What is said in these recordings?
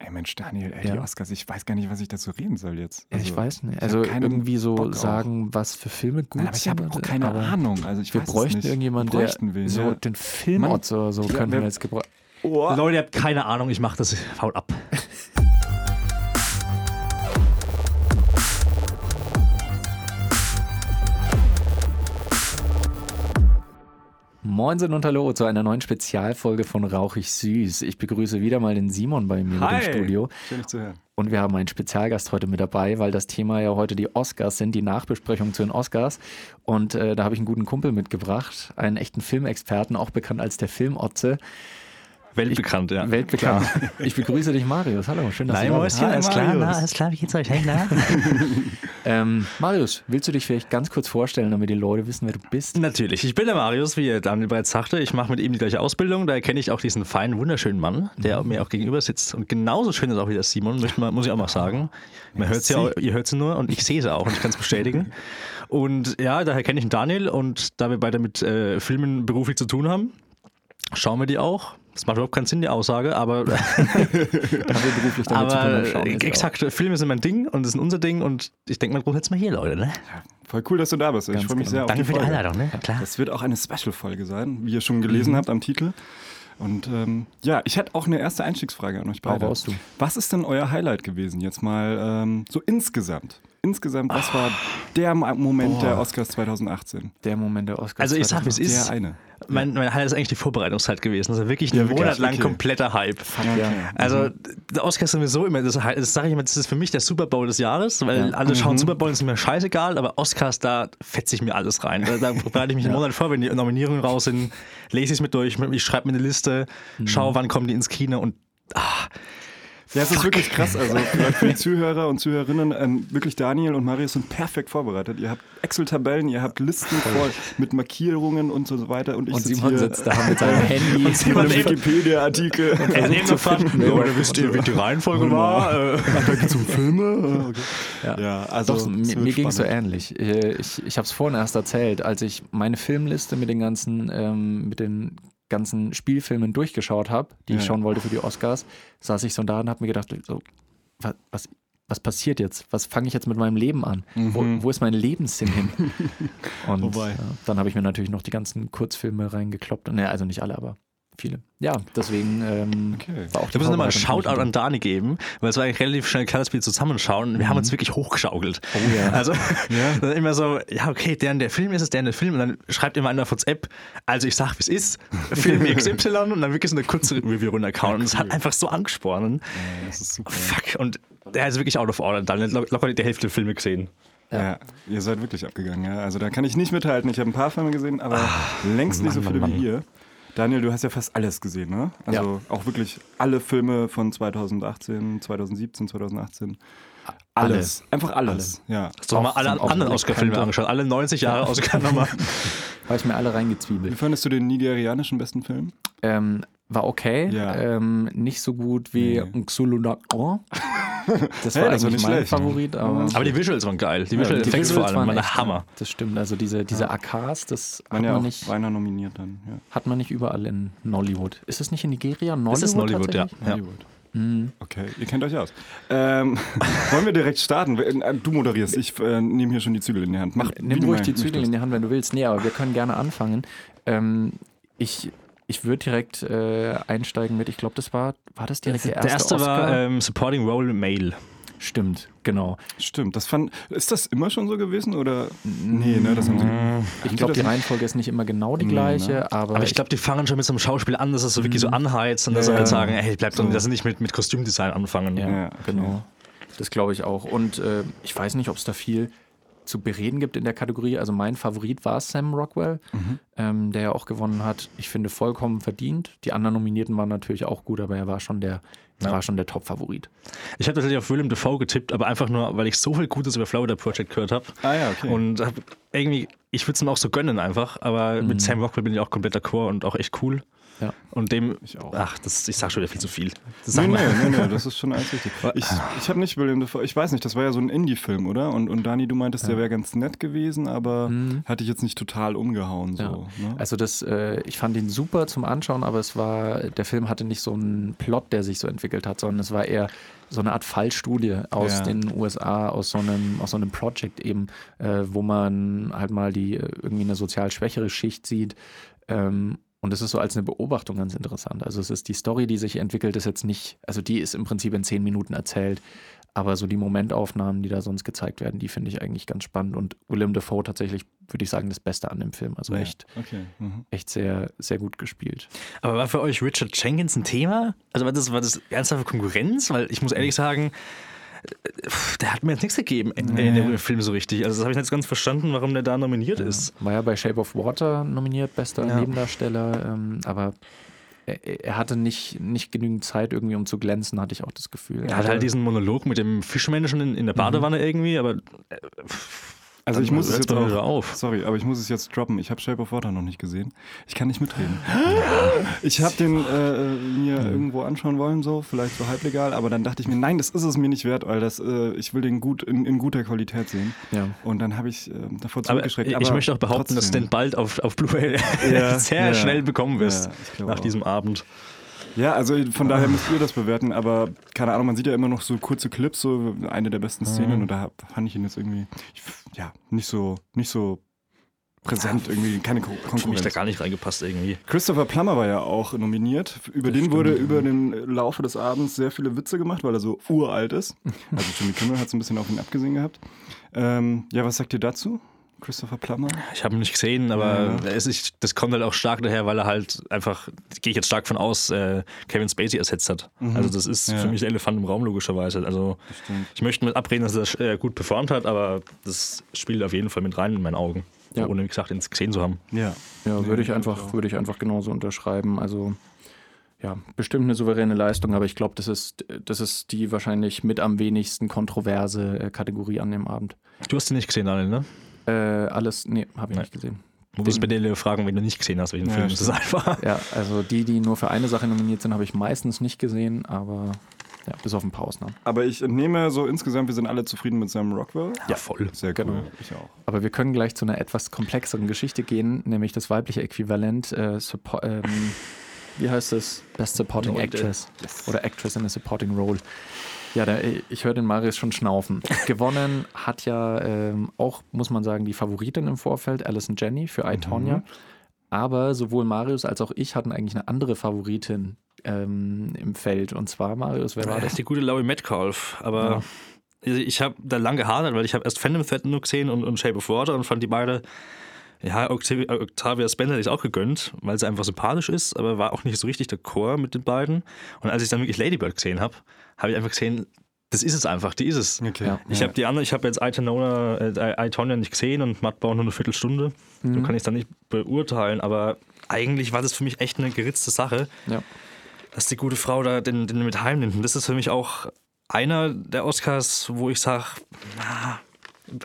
Ey Mensch, Daniel, ey, ja. die Oscars, ich weiß gar nicht, was ich dazu reden soll jetzt. Also, ich weiß nicht. Also irgendwie so sagen, was für Filme gut Nein, aber ich habe auch keine Ahnung. Also ich wir bräuchten irgendjemanden, der will, so ja. den Filmort oder so könnten wir jetzt gebrauchen. Oh. Leute, ihr habt keine Ahnung, ich mache das faul ab. Moinsen und Hallo zu einer neuen Spezialfolge von Rauchig Süß. Ich begrüße wieder mal den Simon bei mir Hi. im Studio. Schön, dich zu hören. Und wir haben einen Spezialgast heute mit dabei, weil das Thema ja heute die Oscars sind, die Nachbesprechung zu den Oscars. Und äh, da habe ich einen guten Kumpel mitgebracht, einen echten Filmexperten, auch bekannt als der Filmotze. Weltbekannt, ich, ja. Weltbekannt. Klar. Ich begrüße dich, Marius. Hallo, schön, dass Nein, du da bist. Alles klar, na, alles klar, wie geht's euch? Hey, na? ähm, Marius, willst du dich vielleicht ganz kurz vorstellen, damit die Leute wissen, wer du bist? Natürlich. Ich bin der Marius, wie Daniel bereits sagte. Ich mache mit ihm die gleiche Ausbildung. Da kenne ich auch diesen feinen, wunderschönen Mann, der mhm. mir auch gegenüber sitzt. Und genauso schön ist auch wie der Simon, muss ich auch mal sagen. Man hört ja, ihr hört sie nur und ich sehe sie auch und ich kann es bestätigen. Und ja, daher kenne ich den Daniel und da wir beide mit äh, Filmen beruflich zu tun haben, schauen wir die auch. Das macht überhaupt keinen Sinn, die Aussage, aber, aber exakt, Filme sind mein Ding und das ist unser Ding und ich denke, man braucht jetzt mal hier, Leute. Ne? Voll cool, dass du da bist. ich freue mich genau. sehr Danke auf die für die Einladung. Ne? Klar. Das wird auch eine Special-Folge sein, wie ihr schon gelesen mhm. habt am Titel. Und ähm, ja, ich hätte auch eine erste Einstiegsfrage an euch beide. Was ist denn euer Highlight gewesen jetzt mal ähm, so insgesamt? Insgesamt, was war der Moment Boah. der Oscars 2018? Der Moment der Oscars Also ich sag, wie es ist. Der eine. Mein, mein Highlight ist eigentlich die Vorbereitungszeit gewesen. Also wirklich ein ja, Monat lang okay. kompletter Hype. Ja. Also der Oscar ist sowieso immer, das, das sage ich immer, das ist für mich der Super Bowl des Jahres, weil ja. alle schauen mhm. Super Bowl, ist mir scheißegal, aber Oscars, da fetze ich mir alles rein. Da, da bereite ich mich einen Monat vor, wenn die Nominierungen raus sind, lese ich es mit durch, ich schreibe mir eine Liste, mhm. schaue, wann kommen die ins Kino und ah, ja, es ist wirklich krass. Also für die Zuhörer und Zuhörerinnen, ähm, wirklich Daniel und Marius sind perfekt vorbereitet. Ihr habt Excel-Tabellen, ihr habt Listen voll mit Markierungen und so weiter. Und ich und Simon hier sitzt da mit seinem Handy. Und Simon Wikipedia-Artikel. Er nimmt gefragt, ja, oder wisst ihr, wie die Reihenfolge war? Ach, da geht's um Filme? Okay. Ja. ja, also Doch, mir, mir ging es so ähnlich. Ich, ich habe es vorhin erst erzählt, als ich meine Filmliste mit den ganzen, ähm, mit den ganzen Spielfilmen durchgeschaut habe, die ja. ich schauen wollte für die Oscars, saß ich so da und habe mir gedacht, so, was, was, was passiert jetzt? Was fange ich jetzt mit meinem Leben an? Mhm. Wo, wo, ist mein Lebenssinn hin? Und ja, dann habe ich mir natürlich noch die ganzen Kurzfilme reingekloppt. Naja, also nicht alle, aber viele. Ja, deswegen ähm, okay. war auch. Wir müssen nochmal einen Shoutout an Dani geben, weil es war eigentlich relativ schnell klar, dass wir zusammenschauen. Wir mhm. haben uns wirklich hochgeschaukelt. Oh ja. Also ja. dann immer so, ja, okay, der der Film ist es, der der Film. Und dann schreibt immer einer auf WhatsApp, also ich sag, wie es ist, Film XY und dann wirklich so eine kurze Review runterkauen. Ja, cool. Und es hat einfach so angespornt. Ja, das ist super. Fuck. Und der ist wirklich out of order. Dann locker die Hälfte der Filme gesehen. Ja. ja. ihr seid wirklich abgegangen. Ja. Also da kann ich nicht mithalten. Ich habe ein paar Filme gesehen, aber Ach, längst nicht so viele Mann, Mann. wie ihr. Daniel, du hast ja fast alles gesehen, ne? Also ja. auch wirklich alle Filme von 2018, 2017, 2018. Alles. Einfach alles. alles. Ja. Hast du mal alle anderen Oscar-Filme angeschaut? Alle 90 Jahre Oscar nochmal. Habe ich mir alle reingezwiebelt. Wie fandest du den nigerianischen besten Film? Ähm, war okay. Ja. Ähm, nicht so gut wie nee. Xulunakon. Das war hey, das eigentlich mein schlecht. Favorit. Aber, aber, die Visuals waren geil. Die Visual ja, Effects vor allem waren der Hammer. Das stimmt. Also diese, diese ja. AKs, das hat ja man nicht. Beinahe nominiert dann. Ja. Hat man nicht überall in Nollywood. Ist es nicht in Nigeria? Nollywood das ist Nollywood, ja. Nollywood. Mhm. Okay, ihr kennt euch aus. Ähm, wollen wir direkt starten? Äh, du moderierst, ich äh, nehme hier schon die Zügel in die Hand. Mach, Nimm ruhig die Zügel in die Hand, wenn du willst. Nee, aber wir können gerne anfangen. Ähm, ich ich würde direkt äh, einsteigen mit, ich glaube, das war, war das direkt der erste Der erste Oscar? war ähm, Supporting Role Male. Stimmt, genau. Stimmt, das fand, ist das immer schon so gewesen oder? Nee, ne, das haben sie. Ich glaube, die Reihenfolge ist nicht immer genau die nee, gleiche, ne? aber. Aber ich glaube, die fangen schon mit so einem Schauspiel an, dass es so wirklich so mhm. anheizt und ja, dass sie halt sagen, hey, bleibt so. doch, dass sie nicht mit, mit Kostümdesign anfangen. Ja, ja genau. Das glaube ich auch. Und äh, ich weiß nicht, ob es da viel zu bereden gibt in der Kategorie. Also mein Favorit war Sam Rockwell, mhm. ähm, der ja auch gewonnen hat. Ich finde vollkommen verdient. Die anderen Nominierten waren natürlich auch gut, aber er war schon der, ja. war schon der Top-Favorit. Ich habe tatsächlich auf Willem Dafoe getippt, aber einfach nur, weil ich so viel Gutes über Florida Project gehört habe. Ah ja, okay. Und hab irgendwie, ich würde es ihm auch so gönnen einfach, aber mhm. mit Sam Rockwell bin ich auch komplett d'accord und auch echt cool. Ja. Und dem, ich auch. Ach, das, ich sag schon wieder viel zu viel. Das nee, nee, nee, nee, das ist schon alles richtig. Ich, ich habe nicht William Dafoe, ich weiß nicht, das war ja so ein Indie-Film, oder? Und, und Dani, du meintest, ja. der wäre ganz nett gewesen, aber mhm. hatte ich jetzt nicht total umgehauen. So, ja. ne? Also das, äh, ich fand ihn super zum Anschauen, aber es war, der Film hatte nicht so einen Plot, der sich so entwickelt hat, sondern es war eher so eine Art Fallstudie aus ja. den USA, aus so einem, aus so einem Project eben, äh, wo man halt mal die äh, irgendwie eine sozial schwächere Schicht sieht ähm, und es ist so als eine Beobachtung ganz interessant. Also es ist die Story, die sich entwickelt, ist jetzt nicht, also die ist im Prinzip in zehn Minuten erzählt, aber so die Momentaufnahmen, die da sonst gezeigt werden, die finde ich eigentlich ganz spannend. Und Willem Dafoe tatsächlich, würde ich sagen, das Beste an dem Film. Also ja, echt, okay. mhm. echt sehr, sehr gut gespielt. Aber war für euch Richard Jenkins ein Thema? Also war das, war das ernsthafte Konkurrenz? Weil ich muss ehrlich sagen, der hat mir jetzt nichts gegeben nee. in dem Film so richtig. Also das habe ich nicht ganz verstanden, warum der da nominiert ja. ist. War ja bei Shape of Water nominiert, bester ja. Nebendarsteller, ähm, aber er, er, hatte nicht, nicht genügend Zeit irgendwie, um zu glänzen, hatte ich auch das Gefühl. Er hat halt diesen Monolog mit dem Fischmenschen in, in der Badewanne mhm. irgendwie, aber äh, also ich muss es jetzt auch, auf. Sorry, aber ich muss es jetzt droppen. Ich habe Shape of Water noch nicht gesehen. Ich kann nicht mitreden. ich habe den äh, mir mhm. irgendwo anschauen wollen, so vielleicht so halblegal, aber dann dachte ich mir, nein, das ist es mir nicht wert, weil das, äh, ich will den gut in, in guter Qualität sehen. Ja. Und dann habe ich äh, davor zurückgeschreckt. Aber ich möchte auch behaupten, trotzdem. dass du den bald auf, auf Blu-ray ja, sehr ja. schnell bekommen wirst nach auch. diesem Abend. Ja, also von daher müsst ihr das bewerten, aber keine Ahnung, man sieht ja immer noch so kurze Clips, so eine der besten Szenen mhm. und da fand ich ihn jetzt irgendwie, ja, nicht so, nicht so präsent, ja, irgendwie keine Kon Konkurrenz. Für mich da gar nicht reingepasst irgendwie. Christopher Plummer war ja auch nominiert. Über das den stimmt, wurde über den Laufe des Abends sehr viele Witze gemacht, weil er so uralt ist. Also Jimmy Kimmel hat es ein bisschen auf ihn abgesehen gehabt. Ähm, ja, was sagt ihr dazu? Christopher Plummer? Ich habe ihn nicht gesehen, aber ja. es ist, das kommt halt auch stark daher, weil er halt einfach, gehe ich jetzt stark von aus, äh, Kevin Spacey ersetzt hat. Mhm. Also das ist ja. für mich der Elefant im Raum logischerweise. Also ich möchte mit abreden, dass er äh, gut performt hat, aber das spielt auf jeden Fall mit rein in meinen Augen. Ja. Ohne, wie gesagt, ihn gesehen zu haben. Ja, ja würde ich, einfach, würd ich einfach genauso unterschreiben. Also ja, bestimmt eine souveräne Leistung, aber ich glaube, das ist, das ist die wahrscheinlich mit am wenigsten kontroverse äh, Kategorie an dem Abend. Du hast ihn nicht gesehen, Daniel, ne? Äh, alles, nee, habe ich Nein. nicht gesehen. Du musst bei dir fragen, wenn du nicht gesehen hast, welchen ja, Film. Das ist einfach. Ja, also die, die nur für eine Sache nominiert sind, habe ich meistens nicht gesehen, aber ja, bis auf ein paar Ausnahmen. Aber ich entnehme so insgesamt, wir sind alle zufrieden mit Sam Rockwell. Ja, voll. Sehr genau. cool. Ich auch. Aber wir können gleich zu einer etwas komplexeren Geschichte gehen, nämlich das weibliche Äquivalent, äh, ähm, wie heißt es? Best Supporting Actress yes. oder Actress in a Supporting Role. Ja, der, ich höre den Marius schon schnaufen. Gewonnen hat ja ähm, auch, muss man sagen, die Favoritin im Vorfeld, Alison Jenny für I, Mhm. Aber sowohl Marius als auch ich hatten eigentlich eine andere Favoritin ähm, im Feld. Und zwar, Marius, wer war das? Das ist die gute Laurie Metcalf. Aber ja. ich habe da lange gehadert, weil ich habe erst Phantom Thread nur gesehen und, und Shape of Water und fand die beide ja, Octavia, Octavia Spencer ich auch gegönnt, weil sie einfach sympathisch ist, aber war auch nicht so richtig der Chor mit den beiden. Und als ich dann wirklich Ladybird gesehen habe, habe ich einfach gesehen, das ist es einfach, die ist es. Okay. Ja. Ich habe die andere, ich habe jetzt Itonona, äh, Itonia nicht gesehen und Mattbau nur eine Viertelstunde. Mhm. So kann ich es dann nicht beurteilen, aber eigentlich war das für mich echt eine geritzte Sache, ja. dass die gute Frau da den, den mit heimnimmt. Und das ist für mich auch einer der Oscars, wo ich sage,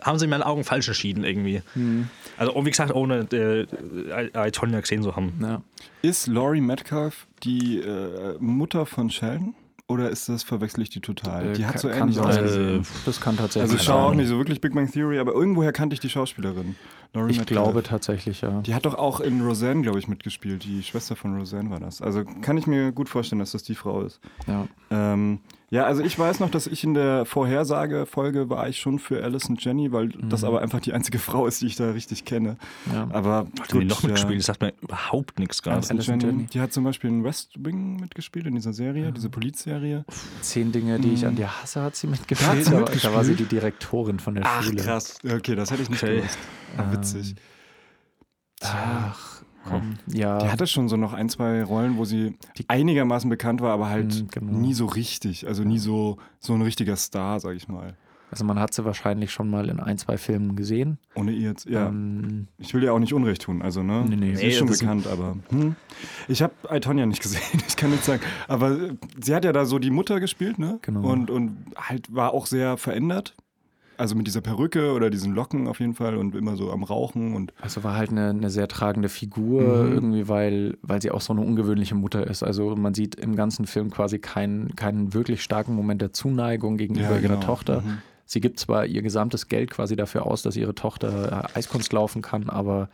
haben sie in meinen Augen falsch entschieden irgendwie. Mhm. Also, wie gesagt, ohne äh, Itonia gesehen zu haben. Ja. Ist Laurie Metcalf die äh, Mutter von Sheldon? Oder ist das, verwechsel ich die total? Äh, die hat so ähnlich ausgesehen. Das kann tatsächlich Also ich schaue auch nicht so wirklich Big Bang Theory, aber irgendwoher kannte ich die Schauspielerin. Laurie ich Metcalf. glaube tatsächlich, ja. Die hat doch auch in Roseanne, glaube ich, mitgespielt. Die Schwester von Roseanne war das. Also kann ich mir gut vorstellen, dass das die Frau ist. Ja. Ähm, ja, also ich weiß noch, dass ich in der Vorhersagefolge war ich schon für Alison Jenny, weil mhm. das aber einfach die einzige Frau ist, die ich da richtig kenne. Ja. Aber hat gut, die noch mitgespielt? Das sagt mir überhaupt nichts gerade. Alison Jenny, Jenny, die hat zum Beispiel in West Wing mitgespielt, in dieser Serie, ja. diese Polizserie. Zehn Dinge, die ich an mhm. dir hasse, hat sie mitgespielt. Hat sie mitgespielt? Da war sie die Direktorin von der Ach, Schule. krass. Okay, das hätte ich nicht okay. gewusst. Ah, witzig. Ach, komm. Ja. Die hatte schon so noch ein, zwei Rollen, wo sie die einigermaßen bekannt war, aber halt mhm, genau. nie so richtig. Also nie so, so ein richtiger Star, sag ich mal. Also man hat sie wahrscheinlich schon mal in ein, zwei Filmen gesehen. Ohne ihr jetzt, ja. Ähm, ich will ihr auch nicht Unrecht tun, also ne? Nee, nee. Sie ist schon bekannt, aber hm. ich habe Itonia nicht gesehen, ich kann nicht sagen. Aber äh, sie hat ja da so die Mutter gespielt, ne? Genau. Und, und halt war auch sehr verändert Also mit dieser Perücke oder diesen Locken auf jeden Fall und immer so am Rauchen und. Also war halt eine, eine sehr tragende Figur, mhm. irgendwie, weil, weil sie auch so eine ungewöhnliche Mutter ist. Also man sieht im ganzen Film quasi keinen, keinen wirklich starken Moment der Zuneigung gegenüber ja, genau. ihrer Tochter. Mhm. Sie gibt zwar ihr gesamtes Geld quasi dafür aus, dass ihre Tochter Eiskunst laufen kann, aber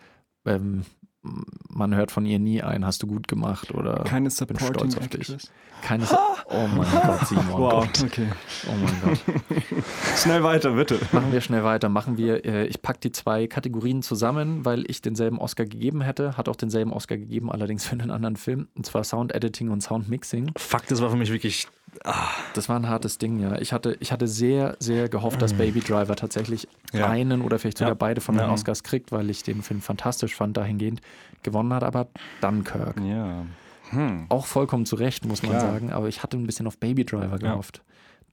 ähm, man hört von ihr nie ein, hast du gut gemacht oder keine bin stolz auf dich. Keine Oh mein Gott, Simon. Wow, Gott. okay. Oh mein Gott. schnell weiter, bitte. Machen wir schnell weiter. Machen wir, äh, ich packe die zwei Kategorien zusammen, weil ich denselben Oscar gegeben hätte. Hat auch denselben Oscar gegeben, allerdings für einen anderen Film. Und zwar Sound Editing und Sound Mixing. Fuck, das war für mich wirklich. Ah. Das war ein hartes Ding, ja. Ich hatte, ich hatte sehr, sehr gehofft, dass mm. Baby Driver tatsächlich ja. einen oder vielleicht sogar ja. beide von den ja. Oscars kriegt, weil ich den Film fantastisch fand dahingehend. Gewonnen hat aber Dunkirk. Ja. Hm. Auch vollkommen zu Recht, muss man Klar. sagen. Aber ich hatte ein bisschen auf Baby Driver gehofft. Ja.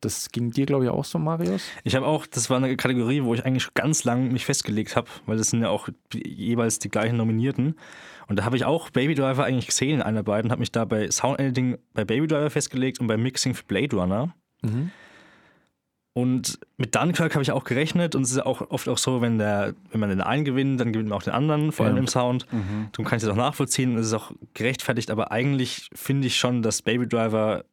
Das ging dir, glaube ich, auch so, Marius? Ich habe auch, das war eine Kategorie, wo ich eigentlich ganz lang mich festgelegt habe, weil das sind ja auch jeweils die gleichen Nominierten. Und da habe ich auch Baby Driver eigentlich gesehen in einer beiden, habe mich da bei Sound Editing bei Baby Driver festgelegt und bei Mixing für Blade Runner. Mhm. Und mit Dunkirk habe ich auch gerechnet und es ist auch oft auch so, wenn, der, wenn man den einen gewinnt, dann gewinnt man auch den anderen, vor allem ja. im Sound. Mhm. Darum kann ich das auch nachvollziehen und es ist auch gerechtfertigt, aber eigentlich finde ich schon, dass Baby Driver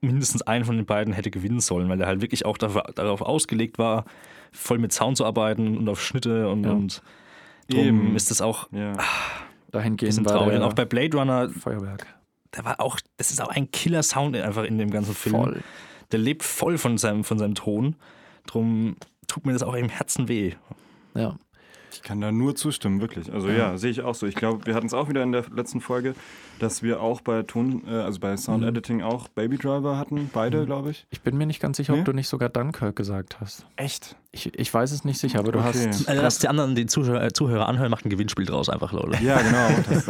mindestens einen von den beiden hätte gewinnen sollen, weil er halt wirklich auch dafür, darauf ausgelegt war, voll mit Sound zu arbeiten und auf Schnitte und, ja. und drum Eben. ist das auch ja. ach, dahingehend war traurig. Und auch bei Blade Runner Feuerwerk. Da war auch, das ist auch ein Killer-Sound einfach in dem ganzen Film. Voll der lebt voll von seinem, von seinem Ton. Drum tut mir das auch im Herzen weh. Ja. Ich kann da nur zustimmen, wirklich. Also ja, ja sehe ich auch so. Ich glaube, wir hatten es auch wieder in der letzten Folge, dass wir auch bei Ton, äh, also bei Sound mhm. Editing mhm. auch Baby Driver hatten, beide, mhm. glaube ich. Ich bin mir nicht ganz sicher, nee? ob du nicht sogar Dunkirk gesagt hast. Echt? Ich, ich weiß es nicht sicher, aber du okay. hast. Also, dass die anderen die Zuhörer, äh, Zuhörer anhören, macht ein Gewinnspiel draus einfach, Leute. Ja, genau. Das,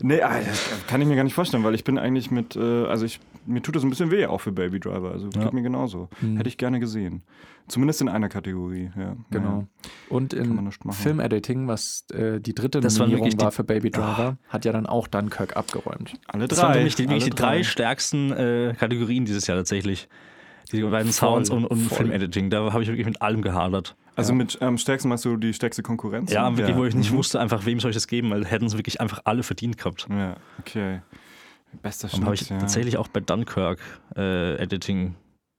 nee, ah, das kann ich mir gar nicht vorstellen, weil ich bin eigentlich mit, äh, also ich, mir tut das ein bisschen weh auch für Baby Driver. Also ja. geht mir genauso. Mhm. Hätte ich gerne gesehen. Zumindest in einer Kategorie, ja. Genau. Ja. Und in Filmediting, was äh, die dritte das Nominierung war, war für Baby Driver, oh. hat ja dann auch Dunkirk abgeräumt. Alle drei. Das waren nämlich die, nämlich die drei, drei stärksten äh, Kategorien dieses Jahr tatsächlich. Die beiden Sounds und, und Filmediting. Da habe ich wirklich mit allem gehadert. Also ja. mit am ähm, stärksten meinst du die stärkste Konkurrenz? Ja, wirklich, ja. wo ich nicht mhm. wusste, einfach wem soll ich das geben, weil hätten es wirklich einfach alle verdient gehabt. Ja, okay. Bester Schnitt, habe ich ja. tatsächlich auch bei Dunkirk äh, Editing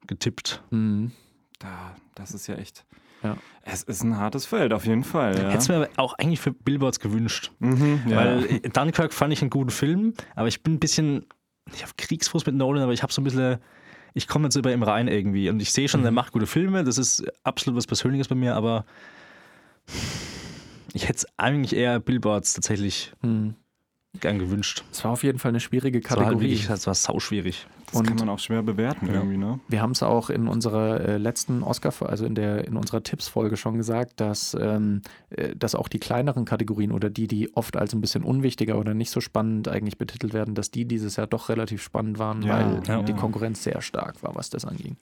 getippt. Mhm. Da, das ist ja echt. Ja. Es ist ein hartes Feld, auf jeden Fall. Ja. Hätte es mir aber auch eigentlich für Billboards gewünscht. Mhm, ja. Weil Dunkirk fand ich einen guten Film, aber ich bin ein bisschen, ich habe Kriegsfuß mit Nolan, aber ich habe so ein bisschen, ich komme jetzt über ihm rein irgendwie. Und ich sehe schon, mhm. er macht gute Filme, das ist absolut was Persönliches bei mir, aber ich hätte es eigentlich eher Billboards tatsächlich mhm. gern gewünscht. Es war auf jeden Fall eine schwierige Kategorie. Es war, halt wirklich, es war sauschwierig. Das und kann man auch schwer bewerten ja. irgendwie, ne? Wir haben es auch in unserer äh, letzten Oscar, also in der in unserer Tipps-Folge schon gesagt, dass, ähm, äh, dass auch die kleineren Kategorien oder die, die oft als ein bisschen unwichtiger oder nicht so spannend eigentlich betitelt werden, dass die dieses Jahr doch relativ spannend waren, ja, weil ja. die Konkurrenz sehr stark war, was das anging.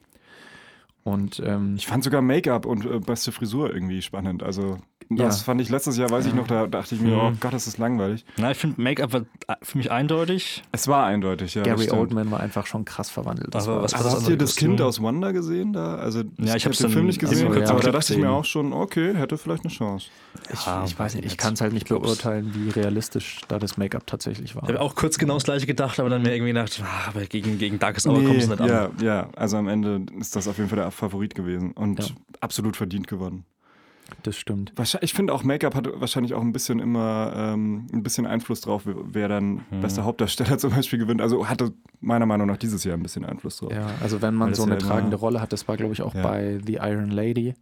Und ähm, ich fand sogar Make-up und äh, beste Frisur irgendwie spannend. Also das ja. fand ich letztes Jahr, weiß ich noch, da dachte ich mir, oh mhm. Gott, das ist langweilig. Na, ich finde Make-up war äh, für mich eindeutig. Es war eindeutig, ja. Gary Oldman war einfach schon krass verwandelt. Das aber was also hast du das Kind aus Wonder gesehen da? Also ja, ich habe den Film nicht gesehen, also, ja, aber da dachte ich mir auch schon, okay, hätte vielleicht eine Chance. Ich, ja, ich weiß nicht, ich kann es halt nicht beurteilen, wie realistisch da das Make-up tatsächlich war. Ich habe auch kurz genau das gleiche gedacht, aber dann mir irgendwie gedacht, ah, aber gegen, gegen Darkest Hour nee, kommt es nicht an. Ja, ja, also am Ende ist das auf jeden Fall der Favorit gewesen und ja. absolut verdient gewonnen. Das stimmt. Ich finde auch Make-up hat wahrscheinlich auch ein bisschen immer ähm, ein bisschen Einfluss drauf, wer dann hm. bester Hauptdarsteller zum Beispiel gewinnt. Also hatte meiner Meinung nach dieses Jahr ein bisschen Einfluss drauf. Ja, also wenn man so eine ja tragende Rolle hat, das war glaube ich auch ja. bei The Iron Lady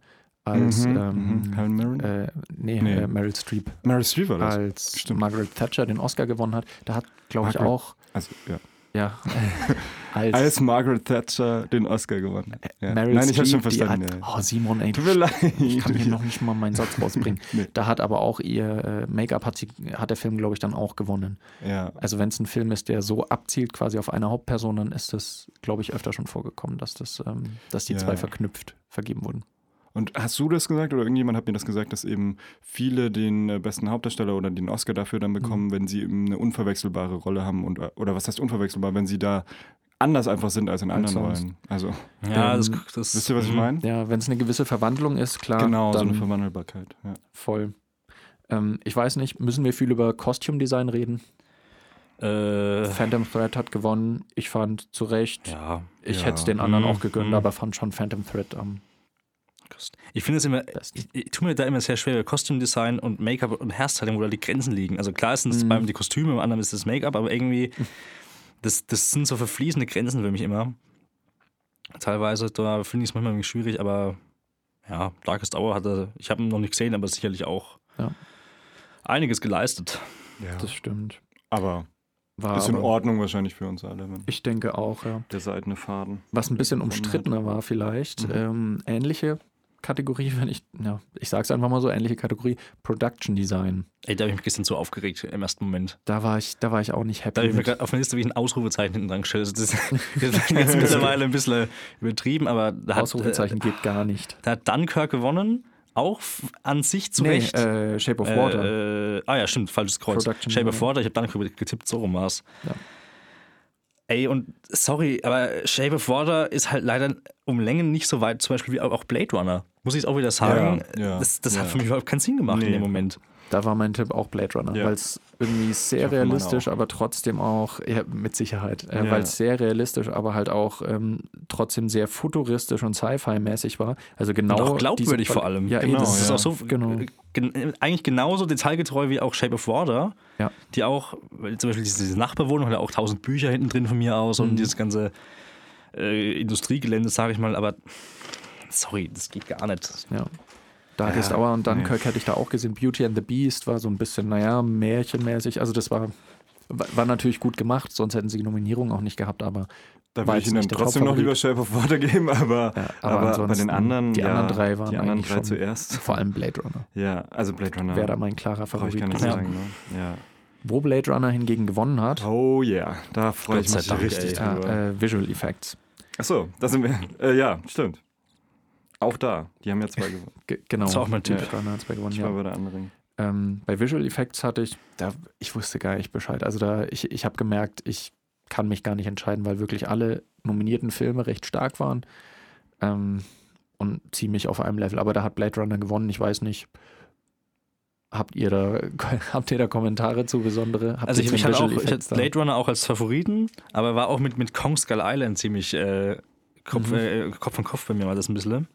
als mhm, ähm, mhm. Helen Mirren? Äh, nee, nee. Äh, Meryl Streep. Meryl Streep war das. Als Stimmt. Margaret Thatcher den Oscar gewonnen hat, da hat glaube ich auch also, ja. Ja. als, als, Margaret Thatcher den Oscar gewonnen. Ja. Meryl Nein, ich habe schon verstanden. Hat, oh, Simon, ey, Tut mir leid. ich kann hier noch nicht mal meinen Satz rausbringen. nee. Da hat aber auch ihr äh, Make-up, hat, hat der Film, glaube ich, dann auch gewonnen. Ja. Also wenn es ein Film ist, der so abzielt quasi auf eine Hauptperson, dann ist das, glaube ich, öfter schon vorgekommen, dass, das, ähm, dass die ja. zwei verknüpft vergeben wurden. Und hast du das gesagt oder irgendjemand hat mir das gesagt, dass eben viele den äh, besten Hauptdarsteller oder den Oscar dafür dann bekommen, mhm. wenn sie eben eine unverwechselbare Rolle haben und oder was heißt unverwechselbar, wenn sie da anders einfach sind als in anderen Rollen. Also, ja, ähm, das, das, wisst ihr, was ich meine? Ja, wenn es eine gewisse Verwandlung ist, klar. Genau, so eine Verwandelbarkeit. Ja. Voll. Ähm, ich weiß nicht, müssen wir viel über Costume Design reden? Äh, Phantom Thread hat gewonnen. Ich fand zu Recht. Ja, ich ja. hätte es den anderen mhm. auch gegönnt, mhm. aber fand schon Phantom Thread am. Ich finde es immer, ich, ich tue mir da immer sehr schwer, Costume Design und Make-up und Hairstyling, wo da die Grenzen liegen. Also klar sind es mhm. beim die Kostüme, beim anderen ist das Make-up, aber irgendwie, das, das sind so verfließende Grenzen für mich immer. Teilweise, da finde ich es manchmal schwierig, aber ja, Darkest Hour hatte, ich habe ihn noch nicht gesehen, aber sicherlich auch ja. einiges geleistet. Ja. Das stimmt. Aber war ist in Ordnung wahrscheinlich für uns alle. Ich denke auch, ja. Der seidene Faden. Was ein bisschen umstrittener war vielleicht, mhm. ähm, ähnliche Kategorie, wenn ich, ja, ich sag's einfach mal so, ähnliche Kategorie, Production Design. Ey, da habe ich mich gestern so aufgeregt im ersten Moment. Da war ich, da war ich auch nicht happy. Da habe ich mir gerade auf der Liste wie ein Ausrufezeichen hinten dran gestellt. Das ist jetzt mittlerweile ein bisschen übertrieben, aber da hat, Ausrufezeichen äh, geht gar nicht. Da hat Dunkirk gewonnen auch an sich zu nee, Recht. Äh, Shape of Water. Äh, äh, ah ja, stimmt, falsches Kreuz. Production Shape of Water, ich habe dann getippt, so rum war's. Ja. Ey, und sorry, aber Shape of Water ist halt leider um Längen nicht so weit, zum Beispiel wie auch Blade Runner. Muss ich es auch wieder sagen. Ja, ja, das, das hat für mich überhaupt keinen Sinn gemacht nee. in dem Moment. Da war mein Tipp auch Blade Runner, ja. weil es irgendwie sehr realistisch, aber trotzdem auch, ja, mit Sicherheit, äh, ja. weil es sehr realistisch, aber halt auch ähm, trotzdem sehr futuristisch und Sci-Fi-mäßig war. Also genau. Und auch glaubwürdig vor allem. Ja, genau, das ist auch so genau. Gen eigentlich genauso detailgetreu wie auch Shape of Water, ja. die auch, zum Beispiel diese, diese Nachbewohnung hat ja auch tausend Bücher hinten drin von mir aus mhm. und dieses ganze äh, Industriegelände, sage ich mal, aber sorry, das geht gar nicht. Ja. Darkest ja, Hour und Dunkirk nee. hätte ich da auch gesehen. Beauty and the Beast war so ein bisschen, naja, märchenmäßig. Also das war, war natürlich gut gemacht, sonst hätten sie die Nominierung auch nicht gehabt, aber da würde ich ihnen trotzdem noch lieber Shape of Water geben, aber, ja, aber, aber bei den anderen, die ja, anderen drei waren die anderen drei zuerst. Vor allem Blade Runner. Ja, also Blade Runner wäre da mein klarer Favorit. Ich gar nicht sagen, ne? ja. Wo Blade Runner hingegen gewonnen hat. Oh ja, yeah. da freue ich mich richtig drüber. Äh, Visual Effects. Achso, da sind wir. Äh, ja, stimmt. Auch da. Die haben ja zwei gewonnen. Genau. Das ist auch mein Typ. Ja, zwei gewonnen, ich ja. war bei der anderen. Ähm, bei Visual Effects hatte ich, da, ich wusste gar nicht Bescheid. Also da, ich, ich habe gemerkt, ich kann mich gar nicht entscheiden, weil wirklich alle nominierten Filme recht stark waren ähm, und ziemlich auf einem Level. Aber da hat Blade Runner gewonnen. Ich weiß nicht, Habt ihr da, habt ihr da Kommentare zu besondere? Habt also ich, ich, hatte auch, ich hatte Blade Runner auch als Favoriten, aber war auch mit, mit Kong Skull Island ziemlich äh, Kopf, mhm. äh, Kopf an Kopf bei mir war das ein bisschen.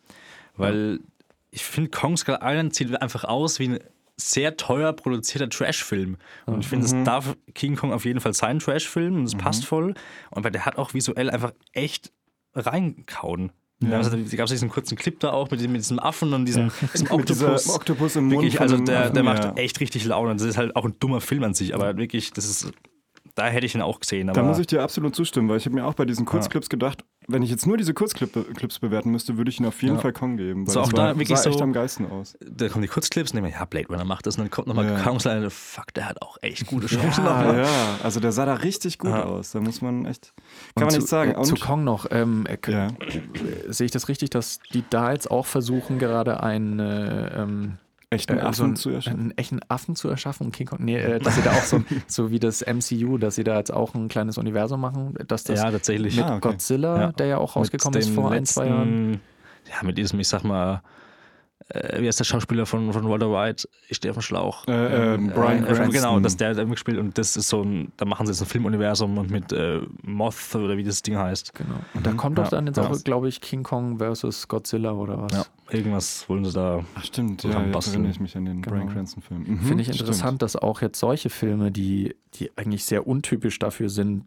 Weil ja. ich finde, Kong Skull Island sieht einfach aus wie ein sehr teuer produzierter Trash-Film. Und ich finde, es mhm. darf King Kong auf jeden Fall sein Trash-Film und es mhm. passt voll. Und weil der hat auch visuell einfach echt reinkauen. Ja. Da gab es diesen kurzen Clip da auch mit, mit diesem Affen und diesem, ja. diesem Oktopus. Oktopus im Mund. Wirklich, also der, der macht echt richtig Laune. Das ist halt auch ein dummer Film an sich, aber wirklich, das ist da hätte ich ihn auch gesehen. da muss ich dir absolut zustimmen, weil ich habe mir auch bei diesen Kurzclips gedacht, wenn ich jetzt nur diese Kurzclips bewerten müsste, würde ich ihn auf jeden ja. Fall Kong geben. Weil so auch da wirklich sah echt so, am geilsten aus. Da kommen die Kurzclips ich ja, Blade Runner macht das und dann kommt nochmal ja. Kong und fuck, der hat auch echt gute Chancen. Ja, ja, also der sah da richtig gut ja. aus. Da muss man echt, kann und man zu, nicht sagen. Und zu Kong noch, ähm, äh, ja. sehe ich das richtig, dass die da jetzt auch versuchen, gerade ein äh, ähm, echten äh, Affen so zu erschaffen. Einen echten Affen zu erschaffen. King Kong, nee, äh, dass sie da auch so, so wie das MCU, dass sie da jetzt auch ein kleines Universum machen, dass das ja, tatsächlich. mit ah, okay. Godzilla, ja. der ja auch rausgekommen ist vor ein, zwei Jahren. Ja, mit diesem, ich sag mal, äh, wie heißt der Schauspieler von, von Walter White? Ich stehe auf dem Schlauch. Äh, äh, Brian äh, Cranston. Genau, dass der da mitgespielt und das ist so ein, da machen sie jetzt ein Filmuniversum und mit äh, Moth oder wie das Ding heißt. Genau. Und da mhm. kommt doch dann jetzt auch, glaube ich, King Kong versus Godzilla oder was? Ja, irgendwas wollen sie da. Ach stimmt, ja, jetzt erinnere ich mich an den genau. Brian Cranston-Film. Mhm, Finde ich interessant, stimmt. dass auch jetzt solche Filme, die, die eigentlich sehr untypisch dafür sind,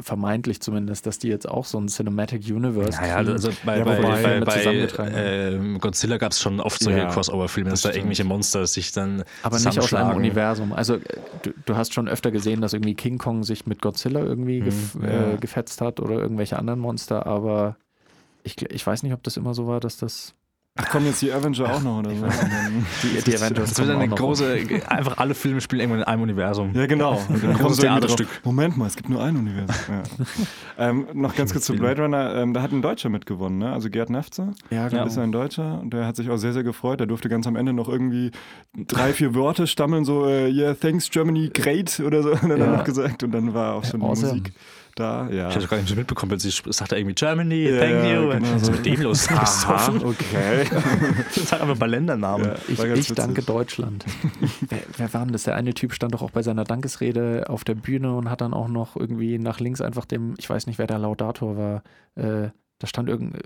vermeintlich zumindest, dass die jetzt auch so ein Cinematic Universe naja, also bei, ja, bei, bei, bei äh, Godzilla gab es schon oft solche ja, Crossover-Filme, dass da irgendwelche Monster sich dann Aber nicht aus einem Universum. Also äh, du, du, hast schon öfter gesehen, dass irgendwie King Kong sich mit Godzilla irgendwie hm, gef ja. äh, gefetzt hat oder irgendwelche anderen Monster, aber ich, ich weiß nicht, ob das immer so war, dass das Ach, kommen jetzt die Avenger auch noch oder so? die, die Avengers. Das wird eine große, einfach alle Filme spielen irgendwann in einem Universum. Ja, genau. Ein großes Theaterstück. Moment mal, es gibt nur ein Universum. Ja. ähm, noch ganz kurz zu Blade Runner. Ähm, da hat ein Deutscher mitgewonnen, ne? Also Gerd Nefze. Ja, genau. ist ein Deutscher und der hat sich auch sehr, sehr gefreut. Der durfte ganz am Ende noch irgendwie drei, vier Worte stammeln, so, uh, yeah, thanks Germany, great oder so, und dann ja. noch gesagt. Und dann war auch schon die Musik da. Ja. Ich habe gar nicht so mitbekommen, weil sie sagt irgendwie Germany, ja, thank you. Genau so. mit dem los? Aha, okay. Sag einfach mal Ländernamen. Ja, ich, ich danke Deutschland. wer, wer war denn das? Der eine Typ stand doch auch bei seiner Dankesrede auf der Bühne und hat dann auch noch irgendwie nach links einfach dem, ich weiß nicht, wer der Laudator war, äh, da stand irgend, äh,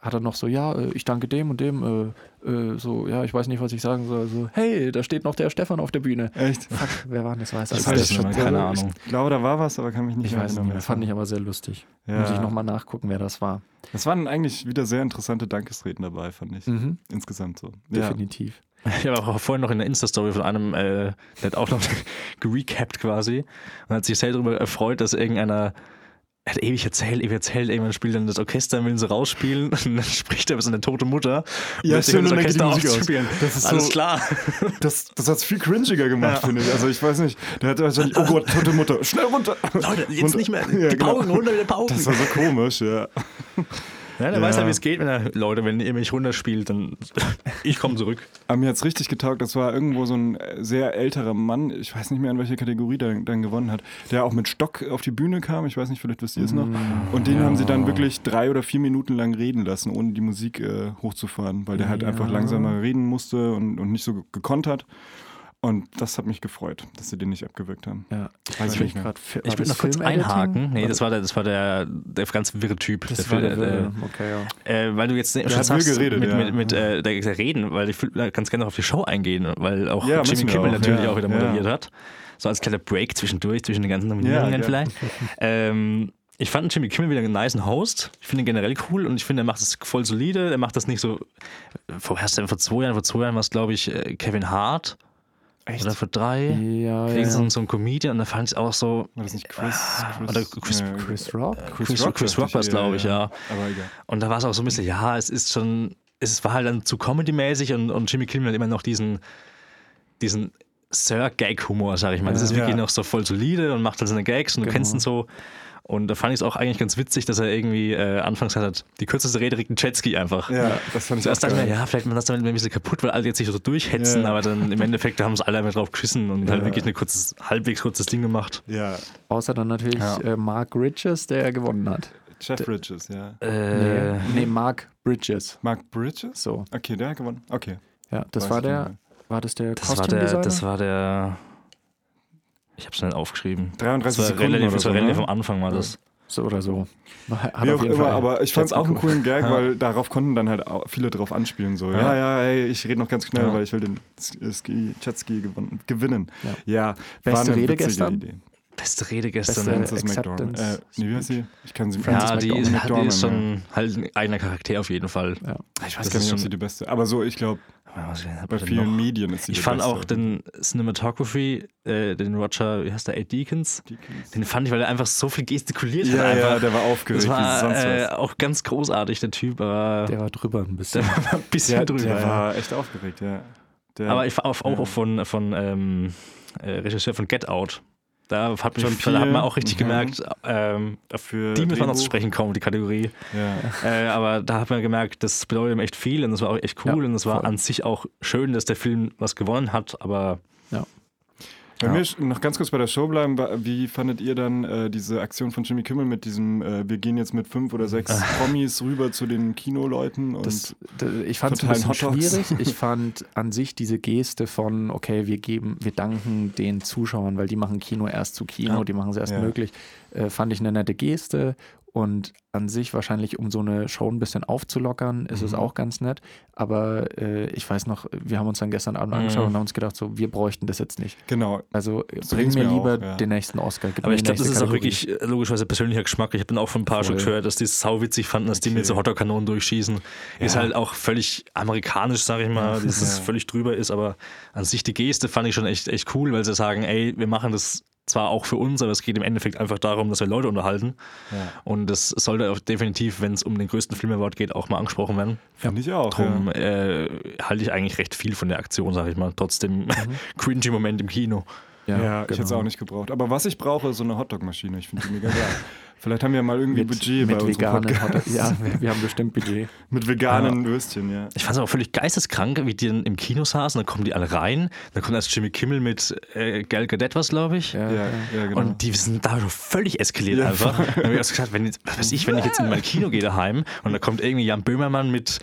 hat er noch so, ja, äh, ich danke dem und dem, äh, äh, so, ja, ich weiß nicht, was ich sagen soll, so, hey, da steht noch der Stefan auf der Bühne. Echt? Fuck, wer war denn das? Weiß das weiß ich schon, keine Ahnung. Ich glaube, da war was, aber kann mich nicht ich erinnern. Weiß nicht, fand ich aber sehr lustig. Ja. Muss ich nochmal nachgucken, wer das war. Das waren eigentlich wieder sehr interessante Dankesreden dabei, fand ich. Mhm. Insgesamt so. Definitiv. Ja. Ich habe auch vorhin noch in der Insta-Story von einem, äh, der hat auch noch gerecapt quasi und hat sich sehr darüber erfreut, dass irgendeiner er hat ewig erzählt, ewig erzählt, irgendwann spielt dann das Orchester, will sie rausspielen und dann spricht er bis eine tote Mutter. Ja, schön das Orchester ausspielen. Das ist Alles so, klar. Das, das hat es viel cringiger gemacht, ja. finde ich. Also ich weiß nicht, der hat wahrscheinlich, oh Gott, tote Mutter, schnell runter. Leute, jetzt runter. nicht mehr, die ja, genau. Pauken, runter mit den Pauken. Das war so komisch, ja. Ja, der ja. weiß ja, wie es geht, wenn er, Leute, wenn ihr mich runterspielt, dann ich komme zurück. Aber mir hat es richtig getaugt, das war irgendwo so ein sehr älterer Mann, ich weiß nicht mehr, in welcher Kategorie der dann gewonnen hat, der auch mit Stock auf die Bühne kam, ich weiß nicht, vielleicht wisst ihr es noch. Mm, und den ja. haben sie dann wirklich drei oder vier Minuten lang reden lassen, ohne die Musik äh, hochzufahren, weil der halt ja. einfach langsamer reden musste und, und nicht so gekonnt hat. Und das hat mich gefreut, dass sie den nicht abgewürgt haben. Ja. Weiß ich, ich will, ich will noch kurz einhaken. Nee, das war der, das war der, der ganz wirre Typ. Das der, war der, der, okay, ja. Äh, weil du jetzt schon sagst, geredet, mit, ja. mit, mit äh, der, Reden, weil ich ganz gerne noch auf die Show eingehen, weil auch ja, Jimmy Kimmel auch, natürlich auch wieder moderiert hat. So als kleiner Break zwischendurch, zwischen den ganzen Nominierungen vielleicht. ähm, ich fand Jimmy Kimmel wieder einen nice Host. Ich finde ihn generell cool und ich finde, er macht das voll solide. Er macht das nicht so. Vor, vor zwei Jahren, vor zwei Jahren war es, glaube ich, äh, Kevin Hart Echt? Oder für drei. Ja, ja. So, so ein Comedian und da fand ich auch so. War das nicht Chris? Chris oder Chris, ja, Chris Rock? Chris, Chris Rock, Chris Rock war es, glaube ich, ja. Aber egal. Und da war es auch so ein bisschen, ja, es ist schon. Es war halt dann zu Comedy-mäßig und, und Jimmy Kimmel hat immer noch diesen, diesen Sir-Gag-Humor, sag ich mal. Das ist wirklich noch so voll solide und macht halt seine Gags und du genau. kennst ihn so. Und da fand ich es auch eigentlich ganz witzig, dass er irgendwie äh, anfangs gesagt hat, die kürzeste Rede kriegt ein Jetski einfach. Ja, das fand ich Zuerst dachte ich mir, ja, vielleicht man das damit ein bisschen kaputt, weil alle jetzt nicht so durchhetzen, ja. aber dann im Endeffekt haben es alle einfach drauf geschissen und halt ja. halt wirklich ein kurzes, halbwegs kurzes Ding gemacht. Ja. Außer dann natürlich ja. äh, Mark Riches, der gewonnen hat. Jeff Bridges, ja. Äh, nee, nee, Mark Bridges. Mark Bridges? So. Okay, der hat gewonnen. Okay. Ja, das Weiß war der. War das der das war der, das war der. Ich habe es nicht aufgeschrieben. 33 das war Sekunden relativ, so, relativ ne? am Anfang war das. So oder so. Hat Wie auch immer, aber ich fand es auch einen coolen Gag, ja. weil darauf konnten dann halt viele drauf anspielen. So, ja, ja, ja ey, ich rede noch ganz schnell, ja. weil ich will den Ski, Jetski gewinnen. Ja, Beste Rede gestern? Idee. Beste Rede gestern. Frances McDormand. Äh, nee, wie heißt sie? Ich kann sie Frances Ja, die, McDormand, die ist schon halt ein eigener Charakter auf jeden Fall. Ich weiß das gar nicht, ob sie die beste Aber so, ich glaube, bei vielen noch? Medien ist sie Ich fand beste. auch den Cinematography, äh, den Roger, wie heißt der, A. Deakins, Deakins, den fand ich, weil er einfach so viel gestikuliert ja, hat. Einfach. Ja, der war aufgeregt. Das war äh, auch ganz großartig, der Typ. Aber der war drüber ein bisschen. Der war ein bisschen der, drüber. Der war echt aufgeregt, ja. Der, aber ich war auch, auch von, von ähm, äh, Regisseur von Get Out. Da hat, mich, da hat man auch richtig mhm. gemerkt, ähm, für die müssen wir noch zu sprechen kommen, die Kategorie. Ja. Äh, aber da hat man gemerkt, das bedeutet ihm echt viel und das war auch echt cool ja, und es war an sich auch schön, dass der Film was gewonnen hat, aber ja. Bei ja. mir noch ganz kurz bei der Show bleiben. Wie fandet ihr dann äh, diese Aktion von Jimmy Kimmel mit diesem, äh, wir gehen jetzt mit fünf oder sechs Promis rüber zu den Kinoleuten? Und das, das, ich fand es ein bisschen schwierig. Ich fand an sich diese Geste von, okay, wir geben, wir danken den Zuschauern, weil die machen Kino erst zu Kino, ja. die machen es erst ja. möglich. Äh, fand ich eine nette Geste und an sich wahrscheinlich, um so eine Show ein bisschen aufzulockern, ist mhm. es auch ganz nett. Aber äh, ich weiß noch, wir haben uns dann gestern Abend mhm. angeschaut und haben uns gedacht, so, wir bräuchten das jetzt nicht. Genau. Also so bring mir lieber auch, ja. den nächsten Oscar. Aber ich glaube, das ist auch wirklich äh, logischerweise persönlicher Geschmack. Ich habe dann auch von ein paar Voll. schon gehört, dass die es sauwitzig fanden, dass okay. die mit so Hotdog-Kanonen durchschießen. Ja. Ist halt auch völlig amerikanisch, sage ich mal, dass es völlig drüber ist. Aber an sich die Geste fand ich schon echt, echt cool, weil sie sagen, ey, wir machen das zwar auch für uns, aber es geht im Endeffekt einfach darum, dass wir Leute unterhalten. Ja. Und das sollte auch definitiv, wenn es um den größten Film Award geht, auch mal angesprochen werden. Finde ich auch. Darum ja. äh, halte ich eigentlich recht viel von der Aktion, sage ich mal. Trotzdem mhm. cringy Moment im Kino. Ja, ja genau. ich hätte es auch nicht gebraucht. Aber was ich brauche, ist so eine Hotdog-Maschine. Ich finde die mega geil. Vielleicht haben wir mal irgendwie mit, Budget mit bei uns. Ja, wir, wir, haben bestimmt Budget. mit veganen ja. Würstchen, ja. Ich fand es auch völlig geisteskrank, wie die dann im Kino saßen. Dann kommen die alle rein. Dann kommt erst Jimmy Kimmel mit äh, Gal Gadot, was glaube ich. Ja, ja, ja, genau. Und die sind da völlig eskaliert einfach. Dann habe ich auch gesagt, wenn, was weiß ich, wenn ich jetzt in mein Kino gehe daheim und da kommt irgendwie Jan Böhmermann mit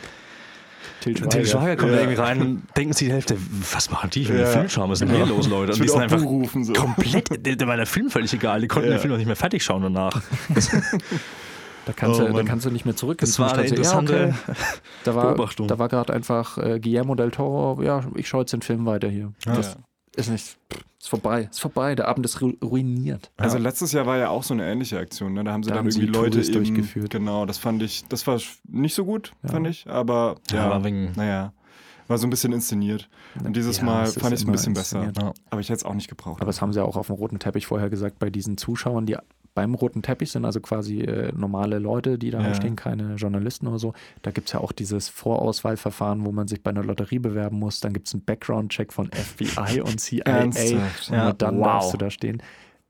Til Schweiger, Til Schweiger kommt ja. da irgendwie rein und denken sie die Hälfte, was machen die? Ich will ja. den Film schauen, was ist denn hier los, Leute? Und die sind einfach rufen, so. komplett, der war der Film völlig egal, die konnten ja. den Film noch nicht mehr fertig schauen danach. Da kannst, oh, du, da kannst du nicht mehr zurück. Das war eine interessante ja, okay. da war, Beobachtung. Da war gerade einfach äh, Guillermo del Toro, ja, ich schaue jetzt den Film weiter hier. Ja. Das ist nicht, ist vorbei, ist vorbei, der Abend ist ruiniert. Also ja. letztes Jahr war ja auch so eine ähnliche Aktion, ne? da haben sie da dann haben irgendwie Leute eben, durchgeführt. Genau, das fand ich, das war nicht so gut, fand ich, aber ja, ja wegen, naja war so ein bisschen inszeniert. Und dieses ja, Mal fand ich es ein bisschen besser. Ja. Aber ich hätte es auch nicht gebraucht. Aber das haben sie auch auf dem roten Teppich vorher gesagt, bei diesen Zuschauern, die beim roten Teppich sind, also quasi äh, normale Leute, die da ja. stehen, keine Journalisten oder so. Da gibt es ja auch dieses Vorauswahlverfahren, wo man sich bei einer Lotterie bewerben muss. Dann gibt es einen Background-Check von FBI und CIA. und ja. dann wow. darfst du da stehen.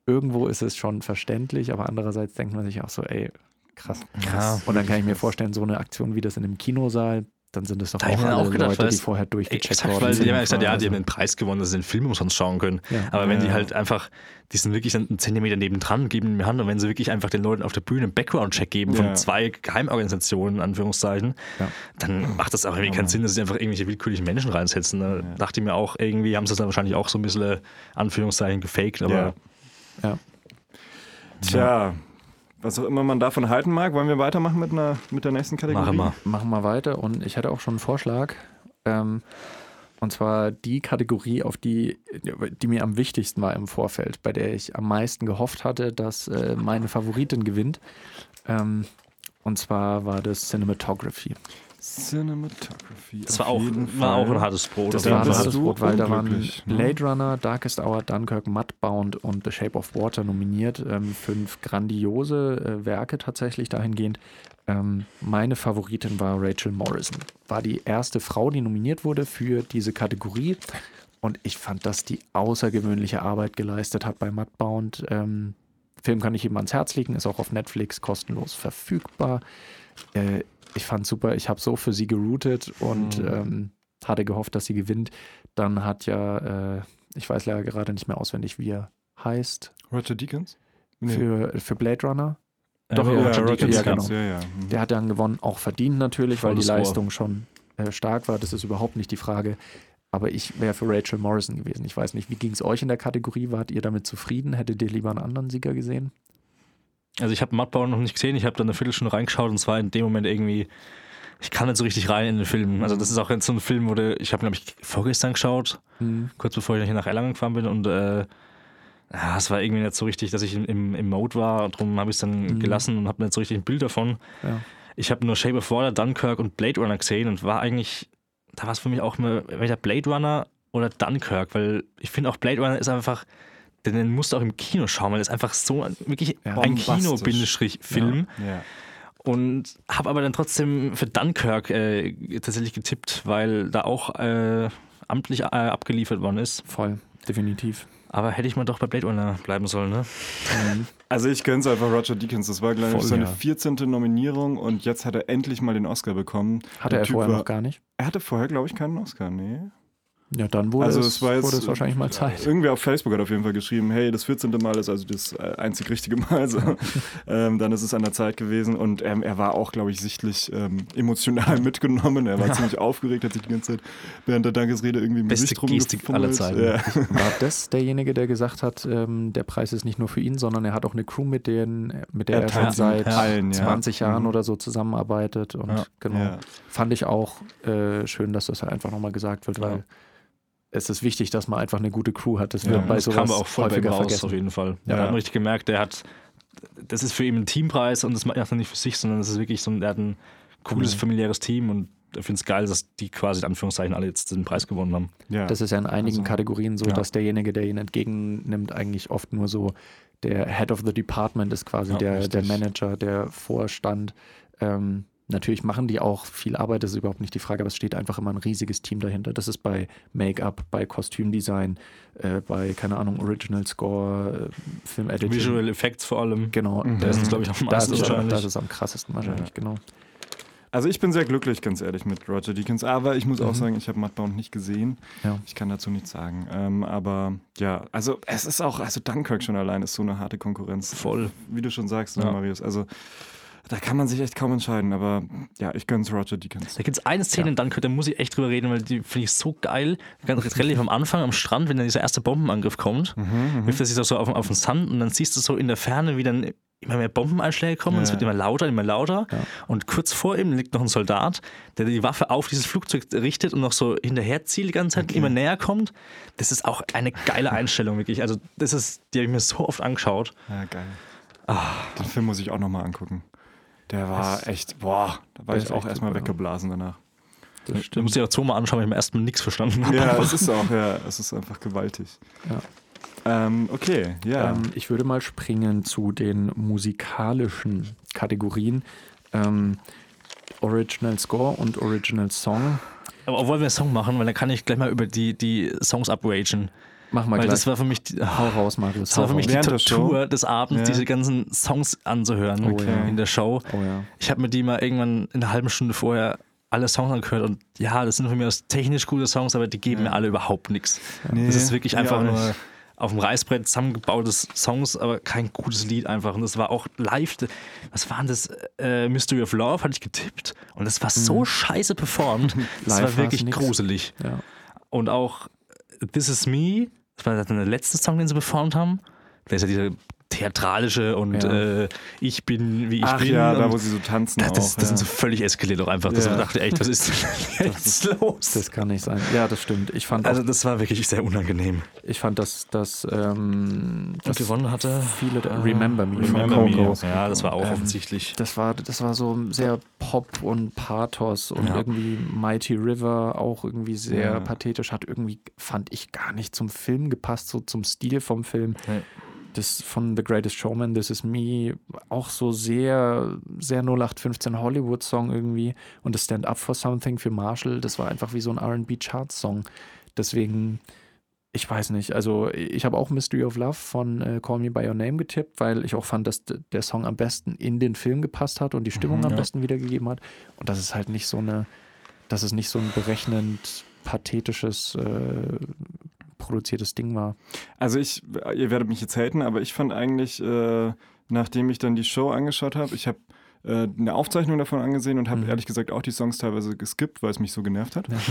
Irgendwo ist es schon verständlich, aber andererseits denkt man sich auch so, ey, krass. krass. Und dann kann ich mir vorstellen, so eine Aktion wie das in einem Kinosaal, dann sind es doch da auch alle auch gedacht, Leute, die vorher durchgecheckt exakt, worden weil sind. Die haben ja gesagt, ja, die haben den Preis gewonnen, dass sie den Film umsonst schauen können. Ja. Aber wenn ja. die halt einfach, die sind wirklich einen Zentimeter nebendran, geben mir Hand und wenn sie wirklich einfach den Leuten auf der Bühne einen Background-Check geben von zwei Geheimorganisationen, Anführungszeichen, dann macht das auch irgendwie keinen Sinn, dass sie einfach irgendwelche willkürlichen Menschen reinsetzen. Da dachte ich mir auch, irgendwie haben sie das dann wahrscheinlich auch so ein bisschen, Anführungszeichen, gefaked, aber. Ja. Tja was auch immer man davon halten mag. Wollen wir weitermachen mit, einer, mit der nächsten Kategorie? Machen wir. Machen wir weiter. Und ich hatte auch schon einen Vorschlag. Ähm, und zwar die Kategorie, auf die, die mir am wichtigsten war im Vorfeld, bei der ich am meisten gehofft hatte, dass äh, meine Favoritin gewinnt. Ähm, und zwar war das Cinematography. Cinematography. Das war auch, war auch ein hartes Brot. Das war ein hartes Brot, weil da waren ne? Blade Runner, Darkest Hour, Dunkirk, Mudbound und The Shape of Water nominiert. Ähm, fünf grandiose äh, Werke tatsächlich dahingehend. Ähm, meine Favoritin war Rachel Morrison. War die erste Frau, die nominiert wurde für diese Kategorie. Und ich fand, dass die außergewöhnliche Arbeit geleistet hat bei Mudbound. Ähm, Film kann ich jedem ans Herz legen, ist auch auf Netflix kostenlos verfügbar. Äh, ich fand super, ich habe so für sie geroutet und mhm. ähm, hatte gehofft, dass sie gewinnt. Dann hat ja, äh, ich weiß leider gerade nicht mehr auswendig, wie er heißt. Roger Deakins? Nee. Für, für Blade Runner. Doch, ja, Roger Deakins, ja, genau. Ja, ja. Mhm. Der hat dann gewonnen, auch verdient natürlich, Volles weil die Leistung Ohr. schon äh, stark war. Das ist überhaupt nicht die Frage. Aber ich wäre für Rachel Morrison gewesen. Ich weiß nicht, wie ging es euch in der Kategorie? Wart ihr damit zufrieden? Hättet ihr lieber einen anderen Sieger gesehen? Also ich habe Mudbound noch nicht gesehen, ich habe da eine Viertelstunde reingeschaut und zwar in dem Moment irgendwie, ich kann nicht so richtig rein in den Film. Also das ist auch jetzt so ein Film, wo der, ich habe glaube ich vorgestern geschaut, mhm. kurz bevor ich hier nach Erlangen gefahren bin und äh, ja, es war irgendwie nicht so richtig, dass ich im, im Mode war, darum habe ich es dann mhm. gelassen und habe nicht so richtig ein Bild davon. Ja. Ich habe nur Shape of Water, Dunkirk und Blade Runner gesehen und war eigentlich, da war es für mich auch immer entweder Blade Runner oder Dunkirk, weil ich finde auch Blade Runner ist einfach denn den musst du auch im Kino schauen, weil das ist einfach so ein, wirklich ja, ein Kino-Film. Ja, ja. Und habe aber dann trotzdem für Dunkirk äh, tatsächlich getippt, weil da auch äh, amtlich äh, abgeliefert worden ist. Voll, definitiv. Aber hätte ich mal doch bei Blade Runner bleiben sollen, ne? Mhm. Also ich gönn's einfach Roger Deakins. Das war, glaube ich, seine ja. 14. Nominierung und jetzt hat er endlich mal den Oscar bekommen. Hatte er typ vorher war, noch gar nicht? Er hatte vorher, glaube ich, keinen Oscar, nee. Ja, dann wurde, also es, es, war jetzt, wurde es wahrscheinlich mal Zeit. Irgendwie auf Facebook hat auf jeden Fall geschrieben, hey, das 14. Mal ist also das äh, einzig richtige Mal. So. ähm, dann ist es an der Zeit gewesen und ähm, er war auch, glaube ich, sichtlich ähm, emotional mitgenommen. Er war ja. ziemlich aufgeregt, hat sich die ganze Zeit während der Dankesrede irgendwie im Beste Gesicht Gestik aller Zeiten. Ja. War das derjenige, der gesagt hat, ähm, der Preis ist nicht nur für ihn, sondern er hat auch eine Crew, mit, denen, mit der er, er schon seit allen, 20 ja. Jahren mhm. oder so zusammenarbeitet und genau. Fand ich auch äh, schön, dass das halt einfach nochmal gesagt wird, weil es ist wichtig, dass man einfach eine gute Crew hat. Das wird ja, bei das sowas kam auch voll häufiger raus, vergessen. auf jeden Fall. Ja. Da hat man richtig gemerkt, der hat, das ist für ihn ein Teampreis und das macht er nicht für sich, sondern es ist wirklich so, er hat ein cooles, familiäres Team und ich finde es geil, dass die quasi in Anführungszeichen alle jetzt den Preis gewonnen haben. Ja. Das ist ja in einigen also, Kategorien so, ja. dass derjenige, der ihn entgegennimmt, eigentlich oft nur so der Head of the Department ist quasi ja, der, der Manager, der Vorstand. Ähm, Natürlich machen die auch viel Arbeit, das ist überhaupt nicht die Frage, aber es steht einfach immer ein riesiges Team dahinter. Das ist bei Make-up, bei Kostümdesign, äh, bei, keine Ahnung, Original Score, äh, Film-Editing. Visual Effects vor allem. Genau. Mhm. Das ist, glaube ich, am meisten wahrscheinlich. Das ist am krassesten wahrscheinlich, ja. genau. Also ich bin sehr glücklich, ganz ehrlich, mit Roger Deakins. Aber ich muss mhm. auch sagen, ich habe Mudbound nicht gesehen. Ja. Ich kann dazu nichts sagen. Ähm, aber ja, also es ist auch, also Dunkirk schon allein ist so eine harte Konkurrenz. Voll. Wie du schon sagst, ne, ja. Marius. Also da kann man sich echt kaum entscheiden, aber ja, ich gönn's Roger Deakins. Da gibt es eine Szene ja. Dunkirk, da muss ich echt drüber reden, weil die finde ich so geil. Ganz relativ am Anfang am Strand, wenn dann dieser erste Bombenangriff kommt, mhm, mhm. wirft er sich so auf, auf den Sand und dann siehst du so in der Ferne, wie dann immer mehr Bombeneinschläge kommen, ja. es wird immer lauter, immer lauter. Ja. Und kurz vor ihm liegt noch ein Soldat, der die Waffe auf dieses Flugzeug richtet und noch so hinterher zielt die ganze Zeit, okay. immer näher kommt. Das ist auch eine geile Einstellung, wirklich. Also, das ist, die habe ich mir so oft angeschaut. Ja, geil. Ah, den Film muss ich auch nochmal angucken. Der war das echt, boah, da war ich auch erstmal weggeblasen danach. Das stimmt. Du musst dir auch zweimal anschauen, weil ich mir erstmal nichts verstanden habe. Ja, es ist auch, ja, es ist einfach gewaltig. Ja. Ähm, okay, ja. Ähm, ich würde mal springen zu den musikalischen Kategorien. Ähm, Original Score und Original Song. Aber wollen wir einen Song machen, weil dann kann ich gleich mal über die, die Songs upragen. Mach mal Weil gleich. das war für mich, die, hau raus, Marius. Das war für mich die Tortur des Abends, ja. diese ganzen Songs anzuhören okay. in der Show. Oh, ja. Ich habe mir die mal irgendwann in einer halben Stunde vorher alle Songs angehört und ja, das sind für mich aus technisch gute Songs, aber die geben ja. mir alle überhaupt nichts. Nee, das ist wirklich einfach nur auf dem Reißbrett zusammengebautes Songs, aber kein gutes Lied einfach. Und das war auch live. Was war denn das? Äh, Mystery of Love hatte ich getippt und das war so mhm. scheiße performt. Das war wirklich gruselig. Ja. Und auch This Is Me das war der letzte Song, den sie performt haben. Der ist ja dieser theatralische und ja. äh, ich bin wie ich Ach bin. ja, da wo sie so tanzen. Das, das, das ja. sind so völlig eskaliert auch einfach. Dass ja. man dachte, echt, was ist denn jetzt los? Das kann nicht sein. Ja, das stimmt. Ich fand also das war wirklich sehr unangenehm. Ich fand, dass das ähm, das gewonnen hatte. Viele da, Remember Me. Remember Me. Ja, das war auch ähm, offensichtlich. Das war, das war so sehr Pop und Pathos und irgendwie Mighty River auch irgendwie sehr pathetisch. Hat irgendwie, fand ich, gar nicht zum Film gepasst, so zum Stil vom Film das von The Greatest Showman, This Is Me, auch so sehr, sehr 0815 Hollywood-Song irgendwie. Und das Stand Up for Something für Marshall, das war einfach wie so ein RB-Chart-Song. Deswegen, ich weiß nicht, also ich habe auch Mystery of Love von äh, Call Me By Your Name getippt, weil ich auch fand, dass der Song am besten in den Film gepasst hat und die Stimmung mhm, am besten wiedergegeben hat. Und das ist halt nicht so eine, das ist nicht so ein berechnend pathetisches äh, produziertes Ding war. Also ich, ihr werdet mich jetzt haten, aber ich fand eigentlich, äh, nachdem ich dann die Show angeschaut habe, ich habe äh, eine Aufzeichnung davon angesehen und habe mhm. ehrlich gesagt auch die Songs teilweise geskippt, weil es mich so genervt hat. Ja.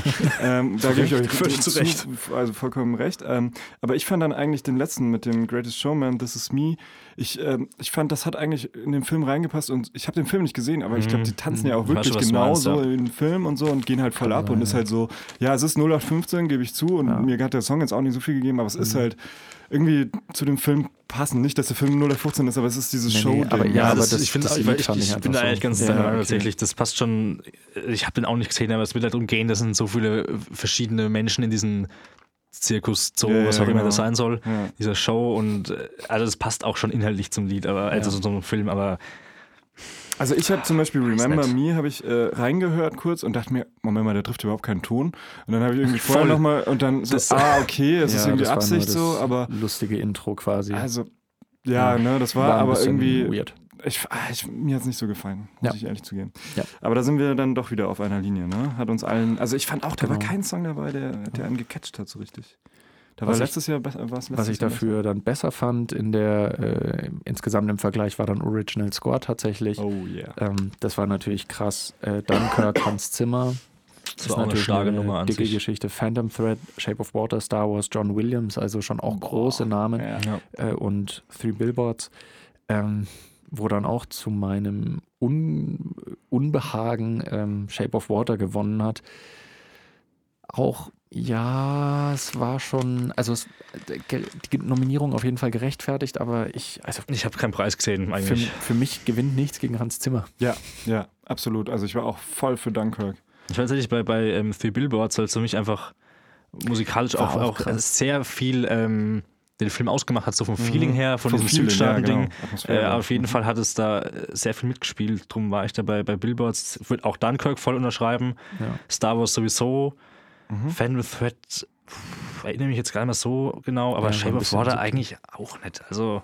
Ähm, da gebe ich euch völlig zu, recht. Also vollkommen recht. Ähm, aber ich fand dann eigentlich den letzten mit dem Greatest Showman, This Is Me, ich, ähm, ich fand, das hat eigentlich in den Film reingepasst und ich habe den Film nicht gesehen, aber ich glaube, die tanzen ja auch mhm. wirklich genau so in den Film und so und gehen halt voll Kann ab sein, und ist halt so, ja, es ist 0815, gebe ich zu und ja. mir hat der Song jetzt auch nicht so viel gegeben, aber es mhm. ist halt irgendwie zu dem Film passen. Nicht, dass der Film 015 ist, aber es ist dieses nee, Show. Nee, aber ja, aber das, ich finde, ich, ich, ich bin da eigentlich ganz ja, okay. tatsächlich. Das passt schon. Ich habe den auch nicht gesehen, aber es wird halt darum gehen, dass sind so viele verschiedene Menschen in diesen Zirkus, Zoo, ja, was auch ja, immer genau. das sein soll, ja. dieser Show und äh, also das passt auch schon inhaltlich zum Lied, aber also so einem Film, aber also ich habe zum Beispiel Remember Me habe ich äh, reingehört kurz und dachte mir, Moment mal, der trifft überhaupt keinen Ton. Und dann habe ich irgendwie vorher nochmal und dann so, das, ah, okay, es ist irgendwie Absicht so, aber. Lustige Intro quasi. Also, ja, ne, das war, war aber irgendwie. Weird. Ich, ah, ich, mir hat es nicht so gefallen, muss ja. ich ehrlich zugeben. Ja. Aber da sind wir dann doch wieder auf einer Linie, ne? Hat uns allen. Also ich fand auch, da genau. war kein Song dabei, der, der einen gecatcht hat, so richtig. Da war letztes Jahr war es Was ich dafür besser. dann besser fand in der äh, insgesamt im Vergleich war dann Original Score tatsächlich. Oh yeah. Ähm, das war natürlich krass. Äh, Dunkirk, Hans Zimmer. Das, das war auch eine starke Nummer an dicke sich. Geschichte. Phantom Thread, Shape of Water, Star Wars, John Williams, also schon auch Boah. große Namen. Ja. Äh, und Three Billboards. Ähm, wo dann auch zu meinem Un Unbehagen ähm, Shape of Water gewonnen hat. Auch ja, es war schon, also es, die Nominierung auf jeden Fall gerechtfertigt, aber ich, also ich habe keinen Preis gesehen eigentlich. Für, für, mich gewinnt nichts gegen Hans Zimmer. Ja, ja, absolut. Also ich war auch voll für Dunkirk. Ich weiß nicht, bei, bei ähm, Three Billboards soll es für mich einfach musikalisch auch, auch, auch sehr viel ähm, den Film ausgemacht hat, so vom mhm. Feeling her, von vom diesem Südstaaten-Ding. Ja, genau. äh, auf jeden Fall hat es da sehr viel mitgespielt. Drum war ich dabei bei Billboards. Ich würde auch Dunkirk voll unterschreiben. Ja. Star Wars sowieso. Mhm. Fan with Threat erinnere mich jetzt gar nicht mehr so genau, aber ja, Shape of Water eigentlich auch nicht. Also.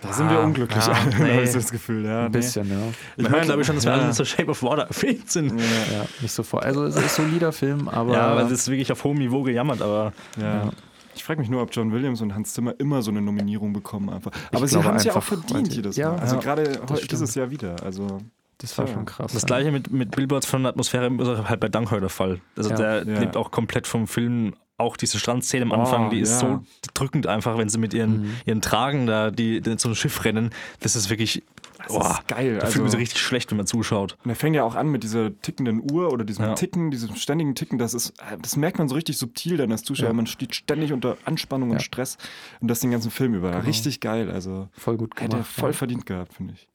Da sind wir ah, unglücklich, ja, nee. habe ich das Gefühl. Ja, ein bisschen, nee. ja. Ich meine, glaube ich schon, dass wir ja. alle so Shape of Water erfüllt sind. Ja, ja, nicht so vor. Also es ist ein solider Film, aber. Ja, aber es ist wirklich auf hohem Niveau gejammert, aber. Ja. Ich frage mich nur, ob John Williams und Hans Zimmer immer so eine Nominierung bekommen einfach. Aber ich sie haben es ja auch verdient jedes Mal. Ja, also gerade dieses Jahr wieder. Also das war schon krass. Das gleiche mit, mit Billboards von der Atmosphäre ist halt bei Dunkirk der Fall. Also der lebt auch komplett vom Film auch diese Strandszene am Anfang, oh, die ist ja. so drückend einfach, wenn sie mit ihren, mhm. ihren Tragen da die, die so ein Schiff rennen. Das ist wirklich das oh, ist geil. Da also, fühlt man sich richtig schlecht, wenn man zuschaut. Und er fängt ja auch an mit dieser tickenden Uhr oder diesem ja. Ticken, diesem ständigen Ticken. Das, ist, das merkt man so richtig subtil dann als Zuschauer. Ja. Man steht ständig unter Anspannung und Stress und das den ganzen Film über. Genau. Richtig geil. Also voll gut gemacht. Hätte er voll verdient gehabt, finde ich.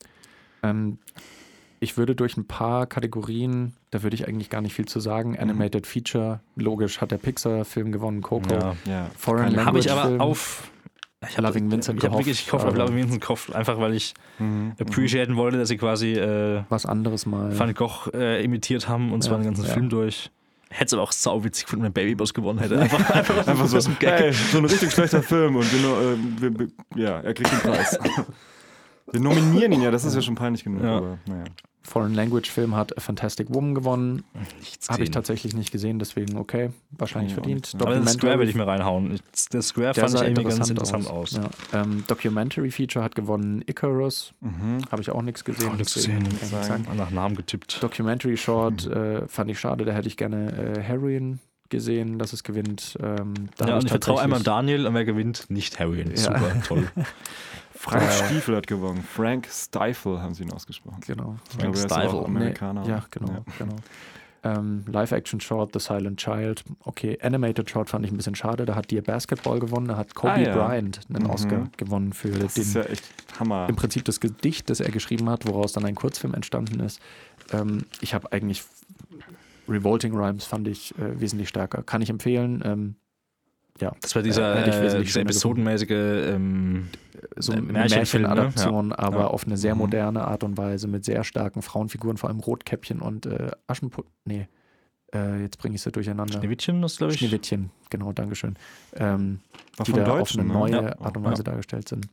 Ähm, ich würde durch ein paar Kategorien, da würde ich eigentlich gar nicht viel zu sagen. Mhm. Animated Feature, logisch hat der Pixar-Film gewonnen, Coco. Ja, ja. Foreign Language. Habe ich aber auf. Ich habe Loving Vincent Ich wirklich gehofft auf Loving Vincent gehofft, einfach weil ich mhm. appreciaten wollte, dass sie quasi äh, was anderes mal Van Gogh äh, imitiert haben und zwar den ganzen Film durch. Hätte es aber auch sauwitzig gefunden, wenn Babyboss gewonnen hätte. Einfach, einfach, einfach so, hey, so ein richtig schlechter Film und genau, äh, wir, wir, ja, er kriegt den Preis. wir nominieren ihn ja, das ist ja schon peinlich genug. Ja. Aber, naja. Foreign Language Film hat A Fantastic Woman gewonnen. Habe ich tatsächlich nicht gesehen, deswegen okay, wahrscheinlich ja, verdient. Aber Square würde ich mir reinhauen. Das Square fand ich irgendwie ganz interessant aus. aus. Ja. Ähm, Documentary Feature hat gewonnen Icarus. Mhm. Habe ich auch nichts gesehen. Auch nichts gesehen. Sagen. Nach Namen getippt. Documentary Short mhm. äh, fand ich schade, da hätte ich gerne äh, Heroin gesehen, dass es gewinnt. Ähm, ja, ich vertraue einmal Daniel und wer gewinnt, nicht Heroin. Ja. Super, toll. Frank Stiefel hat gewonnen. Frank Stifle haben sie ihn ausgesprochen. Genau. Frank Stifle. Amerikaner. Nee, ja, genau. Ja. genau. Ähm, Live-Action-Short, The Silent Child. Okay, Animated-Short fand ich ein bisschen schade. Da hat Dear Basketball gewonnen. Da hat Kobe ah, ja. Bryant einen mhm. Oscar gewonnen für das den. Ist ja echt Hammer. Im Prinzip das Gedicht, das er geschrieben hat, woraus dann ein Kurzfilm entstanden ist. Ähm, ich habe eigentlich Revolting Rhymes fand ich äh, wesentlich stärker. Kann ich empfehlen. Ähm, ja. Das war dieser, äh, äh, dieser episodenmäßige ähm, so eine Märchenadaption, ne? ja. aber ja. auf eine sehr mhm. moderne Art und Weise mit sehr starken Frauenfiguren, vor allem Rotkäppchen und äh, Aschenputtel. Nee, äh, jetzt bringe ich sie durcheinander. Schneewittchen, das glaube ich. Schneewittchen, genau, Dankeschön. Ähm, die da auf eine ne? neue ja. Art und Weise dargestellt sind.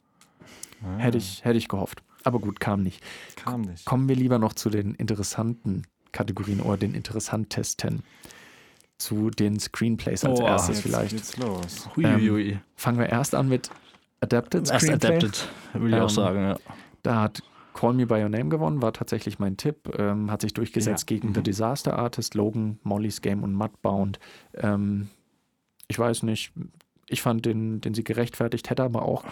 Ah. Hätte, ich, hätte ich gehofft. Aber gut, kam nicht. Kam nicht. Kommen wir lieber noch zu den interessanten Kategorien oder den interessantesten zu den Screenplays als oh, erstes jetzt, vielleicht. Jetzt los. Ähm, fangen wir erst an mit Adapted Screenplay. Erst Adapted, würde ich ähm, auch sagen, ja. Da hat Call Me By Your Name gewonnen, war tatsächlich mein Tipp. Ähm, hat sich durchgesetzt ja. gegen mhm. The Disaster Artist, Logan, Molly's Game und Mudbound. Ähm, ich weiß nicht, ich fand den, den Sieg gerechtfertigt, hätte aber auch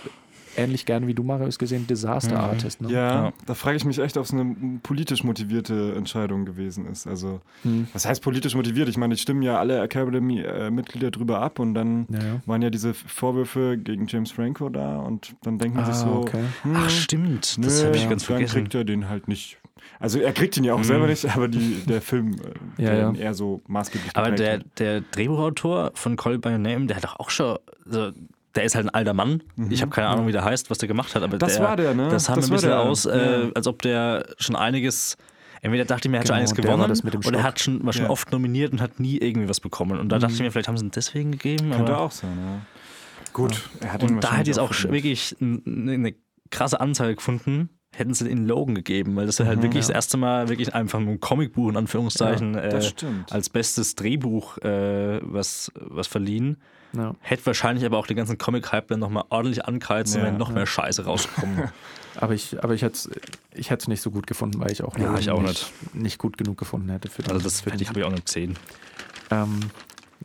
ähnlich gerne wie du, Marius, gesehen, Disaster mhm. Artist. Ne? Ja, ja, da frage ich mich echt, ob es eine politisch motivierte Entscheidung gewesen ist. Also, mhm. was heißt politisch motiviert? Ich meine, die stimmen ja alle Academy-Mitglieder drüber ab und dann ja, ja. waren ja diese Vorwürfe gegen James Franco da und dann denkt man ah, sich so, okay. hm, ach stimmt, das habe ich ganz vergessen. Dann kriegt er den halt nicht. Also er kriegt ihn ja auch mhm. selber nicht, aber die, der Film, äh, ja, der eher so maßgeblich Aber der, der Drehbuchautor von Call By Your Name, der hat doch auch schon, also der ist halt ein alter Mann. Mhm. Ich habe keine Ahnung, wie der heißt, was der gemacht hat, aber das der, war der, ne? Das sah mir ein bisschen aus, äh, ja. als ob der schon einiges. Entweder dachte ich mir, er hat genau, schon einiges gewonnen oder er hat schon, war schon ja. oft nominiert und hat nie irgendwie was bekommen. Und da mhm. dachte ich mir, vielleicht haben sie ihn deswegen gegeben. Könnte auch sein, ja. Gut. Ja. und da hätte ich auch wirklich eine krasse Anzahl gefunden, hätten sie in Logan gegeben, weil das ist halt mhm, wirklich ja. das erste Mal wirklich einfach ein Comicbuch in Anführungszeichen ja, äh, als bestes Drehbuch äh, was, was verliehen. Ja. Hätte wahrscheinlich aber auch den ganzen Comic-Hype dann nochmal ordentlich angreizen, ja, wenn noch mehr Scheiße rauskommen. aber ich, aber ich hätte es ich nicht so gut gefunden, weil ich auch, ja, ich auch nicht, nicht gut genug gefunden hätte. Für den, also das hätte ich, habe ich auch nicht gesehen. Ähm,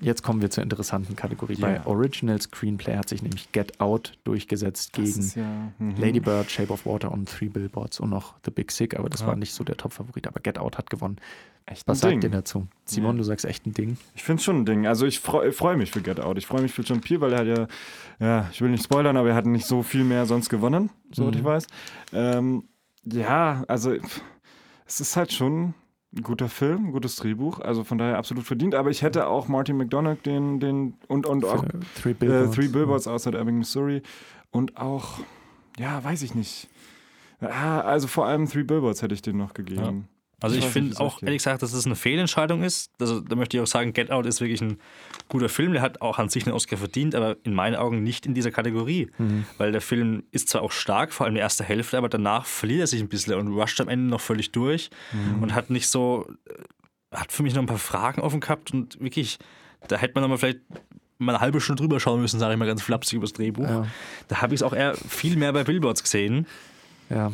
Jetzt kommen wir zur interessanten Kategorie. Yeah. Bei Original Screenplay hat sich nämlich Get Out durchgesetzt das gegen ja, mhm. Lady Bird, Shape of Water und Three Billboards und noch The Big Sick, aber das ja. war nicht so der Top-Favorit. Aber Get Out hat gewonnen. Echt Was sagt ihr dazu? Simon, ja. du sagst echt ein Ding. Ich finde es schon ein Ding. Also ich freue freu mich für Get Out. Ich freue mich für John Peel, weil er hat ja, ja, ich will nicht spoilern, aber er hat nicht so viel mehr sonst gewonnen, soweit mhm. ich weiß. Ähm, ja, also es ist halt schon ein guter Film, ein gutes Drehbuch, also von daher absolut verdient. Aber ich hätte auch Martin McDonagh den, den und, und auch Three Billboards, äh, Three Billboards outside Ebbing, Missouri und auch, ja, weiß ich nicht. Ah, also vor allem Three Billboards hätte ich den noch gegeben. Also ich, ich finde auch, ehrlich gesagt, dass es eine Fehlentscheidung ist. Also da möchte ich auch sagen, Get Out ist wirklich ein guter Film. Der hat auch an sich einen Oscar verdient, aber in meinen Augen nicht in dieser Kategorie. Mhm. Weil der Film ist zwar auch stark, vor allem die erste Hälfte, aber danach verliert er sich ein bisschen und rusht am Ende noch völlig durch mhm. und hat nicht so, äh, hat für mich noch ein paar Fragen offen gehabt und wirklich, da hätte man mal vielleicht mal eine halbe Stunde drüber schauen müssen, sage ich mal ganz flapsig übers Drehbuch. Ja. Da habe ich es auch eher viel mehr bei Billboards gesehen. Ja.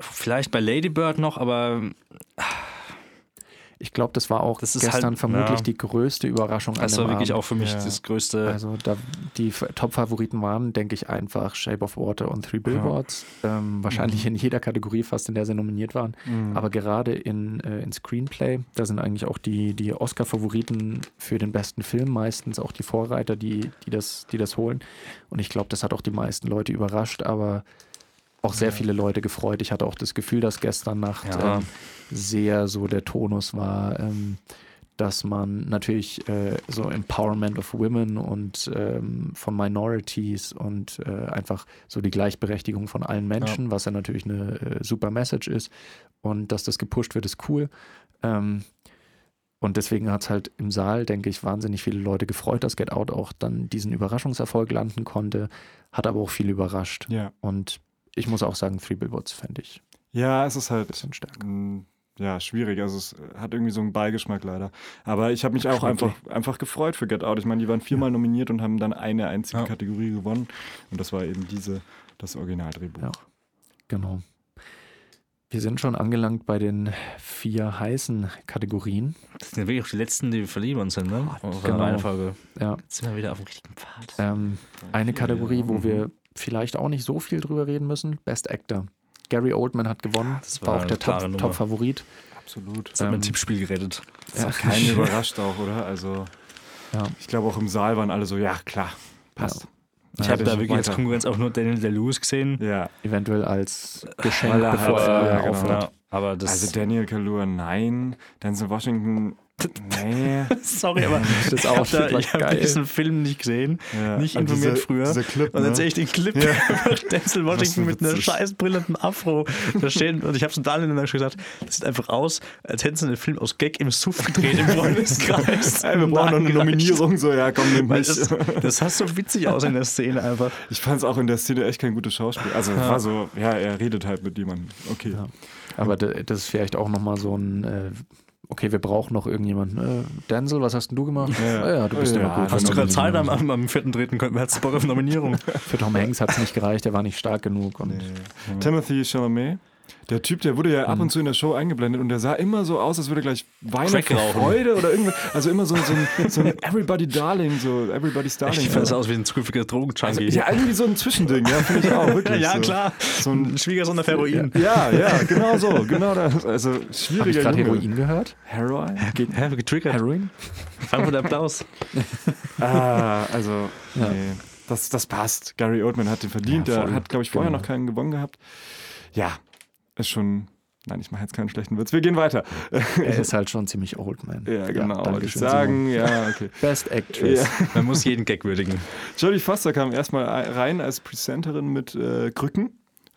Vielleicht bei Ladybird noch, aber ich glaube, das war auch das gestern halt, vermutlich ja. die größte Überraschung. Das war wirklich Abend. auch für mich ja. das größte. Also da, die Top-Favoriten waren, denke ich, einfach Shape of Water und Three Billboards. Ja. Ähm, wahrscheinlich mhm. in jeder Kategorie fast, in der sie nominiert waren. Mhm. Aber gerade in, äh, in Screenplay, da sind eigentlich auch die, die Oscar-Favoriten für den besten Film meistens auch die Vorreiter, die, die, das, die das holen. Und ich glaube, das hat auch die meisten Leute überrascht, aber auch sehr viele Leute gefreut. Ich hatte auch das Gefühl, dass gestern Nacht ähm, sehr so der Tonus war, ähm, dass man natürlich äh, so Empowerment of Women und ähm, von Minorities und äh, einfach so die Gleichberechtigung von allen Menschen, ja. was ja natürlich eine äh, super Message ist und dass das gepusht wird, ist cool. Ähm, und deswegen hat es halt im Saal, denke ich, wahnsinnig viele Leute gefreut, dass Get Out auch dann diesen Überraschungserfolg landen konnte, hat aber auch viel überrascht. Ja. Und ich muss auch sagen, Three Billboards fände ich. Ja, es ist halt. Ein bisschen stärker ja, schwierig. Also es hat irgendwie so einen Beigeschmack leider. Aber ich habe mich auch einfach, einfach gefreut für Get Out. Ich meine, die waren viermal nominiert und haben dann eine einzige ja. Kategorie gewonnen. Und das war eben diese, das Originaldrehbuch. Ja, genau. Wir sind schon angelangt bei den vier heißen Kategorien. Das sind ja wirklich auch die letzten, die wir verlieben sind, ne? Auf genau. Reihenfolge. Ja. Jetzt sind wir wieder auf dem richtigen Pfad. Ähm, eine Kategorie, wo wir vielleicht auch nicht so viel drüber reden müssen: Best Actor. Gary Oldman hat gewonnen. Das war, war auch der Top-Favorit. Top Absolut. Das hat ähm, mein Tippspiel gerettet. Das ja. hat keinen überrascht auch, oder? Also, ja. ich glaube auch im Saal waren alle so, ja, klar, passt. Ja. Ich habe da wirklich weiter. als Konkurrenz auch nur Daniel Day-Lewis gesehen. Ja. Eventuell als Geschenk, bevor er, er ja, genau. Aber das also Daniel Kaluuya, nein. Denzel Washington, Nee. Sorry, aber das ich habe da, hab diesen Film nicht gesehen, ja. nicht informiert diese, früher. Dieser Clip, und dann ne? sehe ich den Clip, ja. Denzel Washington mit einer scheiß brillanten Afro da stehen. Und ich habe es Daniel dann schon gesagt, das sieht einfach aus, als hätten sie einen Film aus Gag im Suff gedreht im Freundeskreis. wir brauchen noch eine Nominierung, so ja, komm, nimm mich. Das, das sah so witzig aus in der Szene einfach. Ich fand es auch in der Szene echt kein gutes Schauspiel. Also ja. war so, ja, er redet halt mit jemandem. Okay. Ja. Aber das ist vielleicht auch nochmal so ein äh, okay, wir brauchen noch irgendjemanden. Äh, Denzel, was hast denn du gemacht? Ja, ah, ja du bist ja, immer gut. Hast du gerade Zeit am, am, vierten, dritten, hättest du Bock auf Nominierung? Für Tom Hanks hat es nicht gereicht, der war nicht stark genug. Und, nee. ja. Timothy Chalamet der Typ, der wurde ja ab und mhm. zu in der Show eingeblendet und der sah immer so aus, als würde er gleich weinen vor Freude oder irgendwas. Also immer so, so, ein, so ein Everybody Darling, so Everybody's Darling. Ich finde aus wie ein zukünftiger Drogenjunkie. Also, ja, irgendwie so ein Zwischending, ja, finde ich auch, wirklich. ja, so. klar. So ein Schwiegersohn auf Heroin. Ja, ja, genau so, genau das. Also schwieriger Hab ich gerade Heroin gehört? Heroin? Ge getriggert. Heroin? Frankfurt Applaus. ah, also, ja. nee. Das, das passt. Gary Oldman hat den verdient. Ja, der hat, glaube ich, vorher genau. noch keinen gewonnen gehabt. Ja, ist schon. Nein, ich mache jetzt keinen schlechten Witz. Wir gehen weiter. Er ist halt schon ziemlich old, man. Ja, genau. Ja, ich sagen. Ja, okay. Best Actress. Ja. Man muss jeden Gag würdigen. Jodie Foster kam erstmal rein als Presenterin mit äh, Krücken.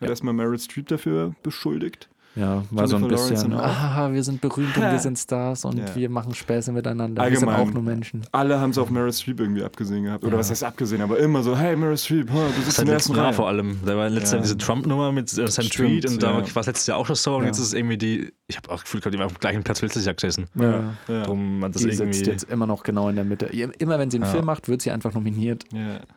Hat ja. erstmal Meryl Streep dafür beschuldigt. Ja, war so ein bisschen, ah, wir sind berühmt und wir sind Stars und ja. wir machen Späße miteinander. Allgemein, wir sind auch nur Menschen. Alle haben es auf Meryl Streep irgendwie abgesehen gehabt. Oder ja. was heißt abgesehen, aber immer so, hey Meryl Streep, huh, du sitzt in der ersten Jahr vor allem. Da war letztes Jahr diese Trump-Nummer mit äh, seinem Tweet und da war es letztes Jahr auch schon so und jetzt ist es irgendwie die, ich habe auch das Gefühl, die war auf dem gleichen Platz Jahr gesessen. Ja. Ja. Drum hat das die irgendwie sitzt jetzt immer noch genau in der Mitte. Immer wenn sie einen Film macht, wird sie einfach nominiert.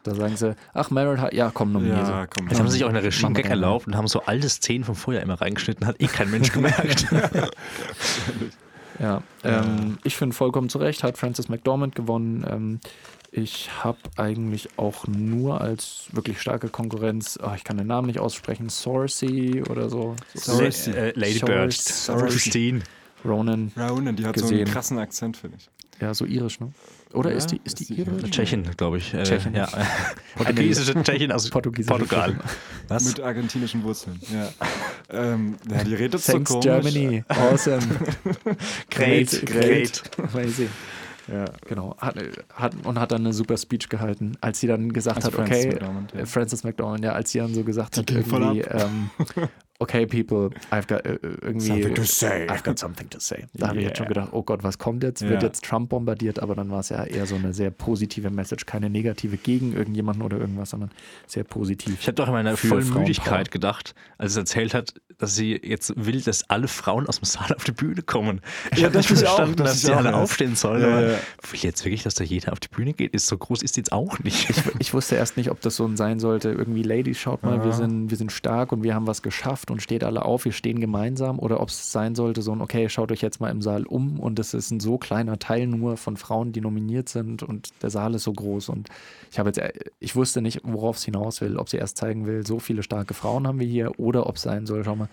Da sagen sie, ach Meryl, ja komm, nominiert ja, komm. Jetzt haben sie sich auch in der Regie einen Gag erlaubt und haben so alte Szenen vom Vorjahr immer reingeschnitten, hat eh kein Mensch gemerkt ja, ähm, ich finde vollkommen zu Recht, hat Francis McDormand gewonnen. Ähm, ich habe eigentlich auch nur als wirklich starke Konkurrenz, oh, ich kann den Namen nicht aussprechen, Sorcy oder so. Sorcy. Äh, Lady Bird, Christine. Ronan. Ronan, die hat gesehen. so einen krassen Akzent, finde ich. Ja, so irisch, ne? Oder ja, ist die, ist die ihre? Tschechin, glaube ich. Äh, Tschechin. Ja. Portugiesische Tschechin aus Portugal. Was? Mit argentinischen Wurzeln. Ja. ähm, ja, die redet Thanks so komisch. Germany. Awesome. great, great. Amazing. Ja, genau. Hat, hat, und hat dann eine super Speech gehalten, als sie dann gesagt also hat, Francis okay, McDormand, ja. Francis McDormand, ja, als sie dann so gesagt die hat, irgendwie, ähm, okay, people, I've got uh, irgendwie something to say. I've got something to say. Da yeah. habe ich jetzt schon gedacht, oh Gott, was kommt jetzt? Wird jetzt Trump bombardiert? Aber dann war es ja eher so eine sehr positive Message, keine negative gegen irgendjemanden oder irgendwas, sondern sehr positiv. Ich habe doch in meiner vollen Müdigkeit gedacht, als es erzählt hat, dass sie jetzt will, dass alle Frauen aus dem Saal auf die Bühne kommen. Ich ja, habe nicht verstanden, auch, dass sie alle aufstehen sollen. Ja, aber ja. will jetzt wirklich, dass da jeder auf die Bühne geht? Ist so groß ist jetzt auch nicht. Ich, ich wusste erst nicht, ob das so sein sollte. Irgendwie, Ladies, schaut mal, wir, sind, wir sind stark und wir haben was geschafft und steht alle auf, wir stehen gemeinsam. Oder ob es sein sollte, so ein, okay, schaut euch jetzt mal im Saal um und es ist ein so kleiner Teil nur von Frauen, die nominiert sind und der Saal ist so groß. Und ich habe jetzt, ich wusste nicht, worauf es hinaus will. Ob sie erst zeigen will, so viele starke Frauen haben wir hier oder ob es sein soll, schau mal,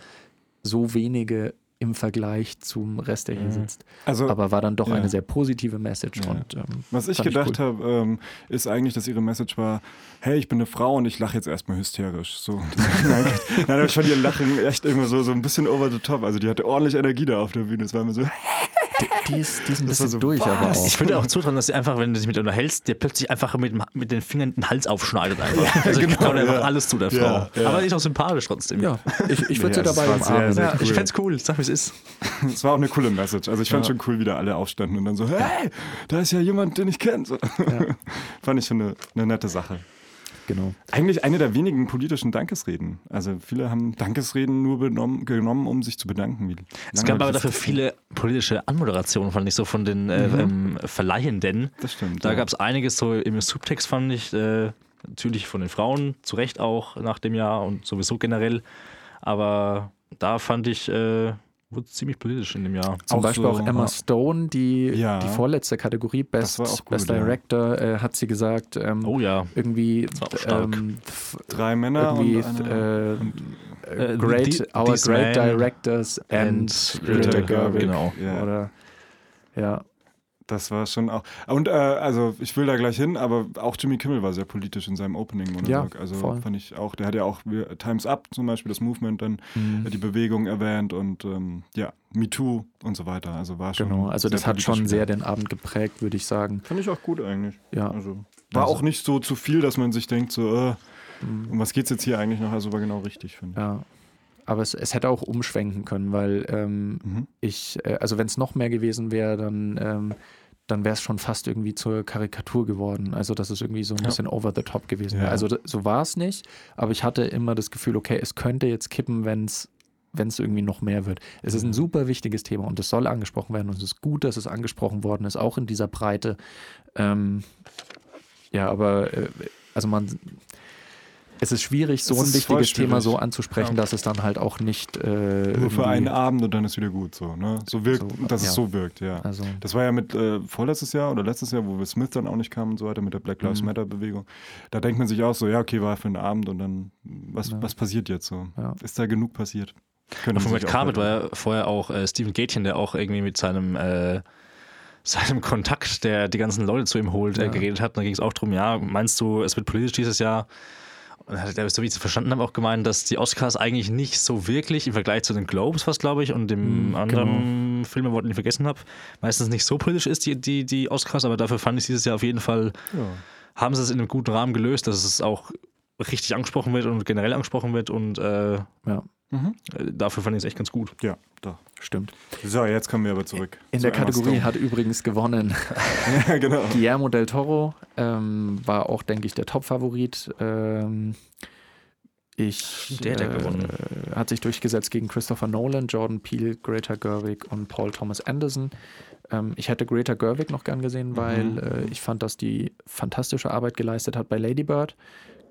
so wenige im Vergleich zum Rest, der hier mhm. sitzt. Also, Aber war dann doch ja. eine sehr positive Message. Ja. Und, ähm, Was ich gedacht cool. habe, ähm, ist eigentlich, dass ihre Message war, hey, ich bin eine Frau und ich lache jetzt erstmal hysterisch. So. Nein, aber ich fand ihr Lachen echt immer so, so ein bisschen over the top. Also die hatte ordentlich Energie da auf der Bühne. Es war immer so, die, ist, die ist ein bisschen so, durch, aber auch. Ich würde auch zutrauen, dass sie einfach, wenn du dich mit ihr unterhältst, dir plötzlich einfach mit, mit den Fingern den Hals aufschneidet. Einfach. Also genau, ich traue einfach ja. alles zu der Frau. Ja, ja. Aber die ist auch sympathisch trotzdem. Ja, ich, ich würde sie dabei umarmen. Sehr, cool. Ich fände es cool, sag wie es ist. Es war auch eine coole Message. Also ich fand schon cool, wie da alle aufstanden und dann so, hey, da ist ja jemand, den ich kenne. So. fand ich schon eine, eine nette Sache. Genau. Eigentlich eine der wenigen politischen Dankesreden. Also viele haben Dankesreden nur benommen, genommen, um sich zu bedanken. es gab aber dafür viele politische Anmoderationen, fand ich so von den äh, mhm. ähm, Verleihenden. Das stimmt. Da ja. gab es einiges so im Subtext, fand ich. Äh, natürlich von den Frauen, zu Recht auch nach dem Jahr und sowieso generell. Aber da fand ich. Äh, wurde ziemlich politisch in dem Jahr. Zum auch Beispiel so, auch Emma Stone, die, ja. die vorletzte Kategorie, Best, gut, Best Director, äh, hat sie gesagt, ähm, oh ja, irgendwie ähm, drei Männer irgendwie und äh, äh, great, the, our great directors and, and Greta Gerwig. Genau. Yeah. Oder, ja. Das war schon auch. Und äh, also ich will da gleich hin, aber auch Jimmy Kimmel war sehr politisch in seinem Opening-Monolog. Ja, also voll. fand ich auch, der hat ja auch Times Up zum Beispiel, das Movement, dann mhm. die Bewegung erwähnt und ähm, ja, Me Too und so weiter. Also war schon. Genau, also das hat schon sehr den Abend geprägt, würde ich sagen. Fand ich auch gut eigentlich. Ja. Also war also. auch nicht so zu viel, dass man sich denkt, so, äh, mhm. um was geht es jetzt hier eigentlich noch? Also war genau richtig, finde ich. Ja. Aber es, es hätte auch umschwenken können, weil ähm, mhm. ich, äh, also wenn es noch mehr gewesen wäre, dann ähm, dann wäre es schon fast irgendwie zur Karikatur geworden. Also, das ist irgendwie so ein ja. bisschen over the top gewesen Ja. Also, so war es nicht, aber ich hatte immer das Gefühl, okay, es könnte jetzt kippen, wenn es wenn es irgendwie noch mehr wird. Es ist ein super wichtiges Thema und es soll angesprochen werden und es ist gut, dass es angesprochen worden ist, auch in dieser Breite. Ähm, ja, aber äh, also man, es ist schwierig, so ein wichtiges Thema so anzusprechen, ja. dass es dann halt auch nicht. Äh, Nur für einen Abend und dann ist wieder gut so. Ne? So wirkt, so, dass ja. es so wirkt, ja. Also. Das war ja mit äh, vorletztes Jahr oder letztes Jahr, wo Will Smith dann auch nicht kam und so weiter, mit der Black Lives mhm. Matter Bewegung. Da denkt man sich auch so, ja, okay, war für einen Abend und dann, was, ja. was passiert jetzt so? Ist da genug passiert? Von Red Carpet war ja vorher auch äh, Steven Gätchen, der auch irgendwie mit seinem äh, seinem Kontakt, der die ganzen Leute zu ihm holt, äh, ja. geredet hat. Da ging es auch darum, ja, meinst du, es wird politisch dieses Jahr? Und hat er, so wie ich es verstanden habe, auch gemeint, dass die Oscars eigentlich nicht so wirklich im Vergleich zu den Globes, was glaube ich, und dem mm, anderen genau. Film, den ich vergessen habe, meistens nicht so politisch ist, die, die, die Oscars, aber dafür fand ich dieses Jahr auf jeden Fall, ja. haben sie es in einem guten Rahmen gelöst, dass es auch richtig angesprochen wird und generell angesprochen wird und äh, ja. Mhm. Dafür fand ich es echt ganz gut. Ja, doch. Stimmt. So, jetzt kommen wir aber zurück. In der Kategorie hat übrigens gewonnen ja, genau. Guillermo del Toro. Ähm, war auch, denke ich, der Top-Favorit. Ähm, ich, der, der äh, gewonnen. hat sich durchgesetzt gegen Christopher Nolan, Jordan Peele, Greta Gerwig und Paul Thomas Anderson. Ähm, ich hätte Greta Gerwig noch gern gesehen, weil mhm. äh, ich fand, dass die fantastische Arbeit geleistet hat bei Lady Bird.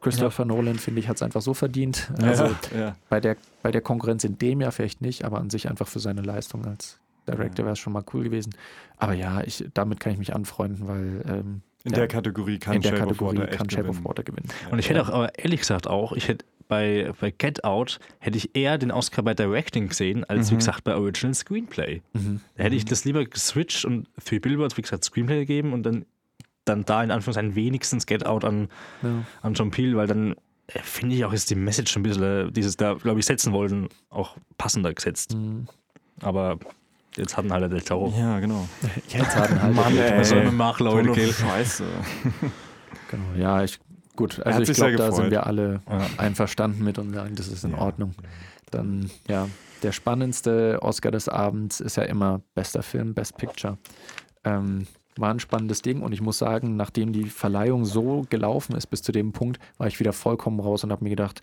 Christopher ja. Nolan, finde ich, hat es einfach so verdient. Also ja. bei, der, bei der Konkurrenz in dem Jahr vielleicht nicht, aber an sich einfach für seine Leistung als Director wäre es schon mal cool gewesen. Aber ja, ich, damit kann ich mich anfreunden, weil ähm, in der Kategorie kann, in der Shape, Kategorie of kann Shape of Water gewinnen. Und ich hätte auch, aber ehrlich gesagt auch, ich hätte bei, bei Get Out hätte ich eher den Oscar bei Directing gesehen, als mhm. wie gesagt bei Original Screenplay. Mhm. Da hätte ich das lieber geswitcht und für Billboards, wie gesagt, Screenplay gegeben und dann dann da in Anführungszeichen wenigstens Get Out an, ja. an John Peel, weil dann äh, finde ich auch, ist die Message ein bisschen, dieses da, glaube ich, setzen wollten, auch passender gesetzt. Mhm. Aber jetzt hatten halt der Toro. Ja, genau. Jetzt hatten halt Mann, ey, was soll man machen, Leute? Scheiße. genau, ja, ich, gut, also ich glaube, da sind wir alle ja. einverstanden mit und sagen, das ist in ja. Ordnung. Dann, ja, der spannendste Oscar des Abends ist ja immer bester Film, Best Picture. Ähm, war ein spannendes Ding und ich muss sagen, nachdem die Verleihung so gelaufen ist bis zu dem Punkt, war ich wieder vollkommen raus und habe mir gedacht,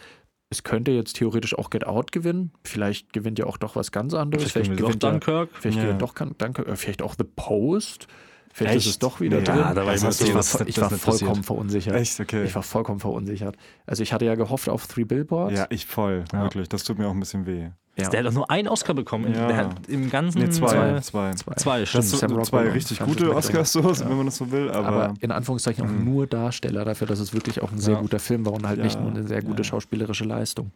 es könnte jetzt theoretisch auch Get Out gewinnen. Vielleicht gewinnt ja auch doch was ganz anderes. Vielleicht, vielleicht gewinnt doch Dunkirk. Ja, vielleicht ja. gewinnt doch Dunkirk. Äh, vielleicht auch The Post. Vielleicht Echt? ist es doch wieder ja, drin. Da war ich, also, ich, war, ich war vollkommen verunsichert. Echt? Okay. Ich war vollkommen verunsichert. Also ich hatte ja gehofft auf Three Billboards. Ja, ich voll. Wirklich. Das tut mir auch ein bisschen weh. Ja. Der hat doch nur einen Oscar bekommen. Ja. Der hat im ganzen nee, zwei. Zwei, zwei. zwei stimmt. Das so, zwei richtig gute Oscars, so, ja. wenn man das so will. Aber, aber in Anführungszeichen auch mhm. nur Darsteller dafür, dass es wirklich auch ein sehr guter Film war und halt nicht nur eine sehr gute schauspielerische Leistung.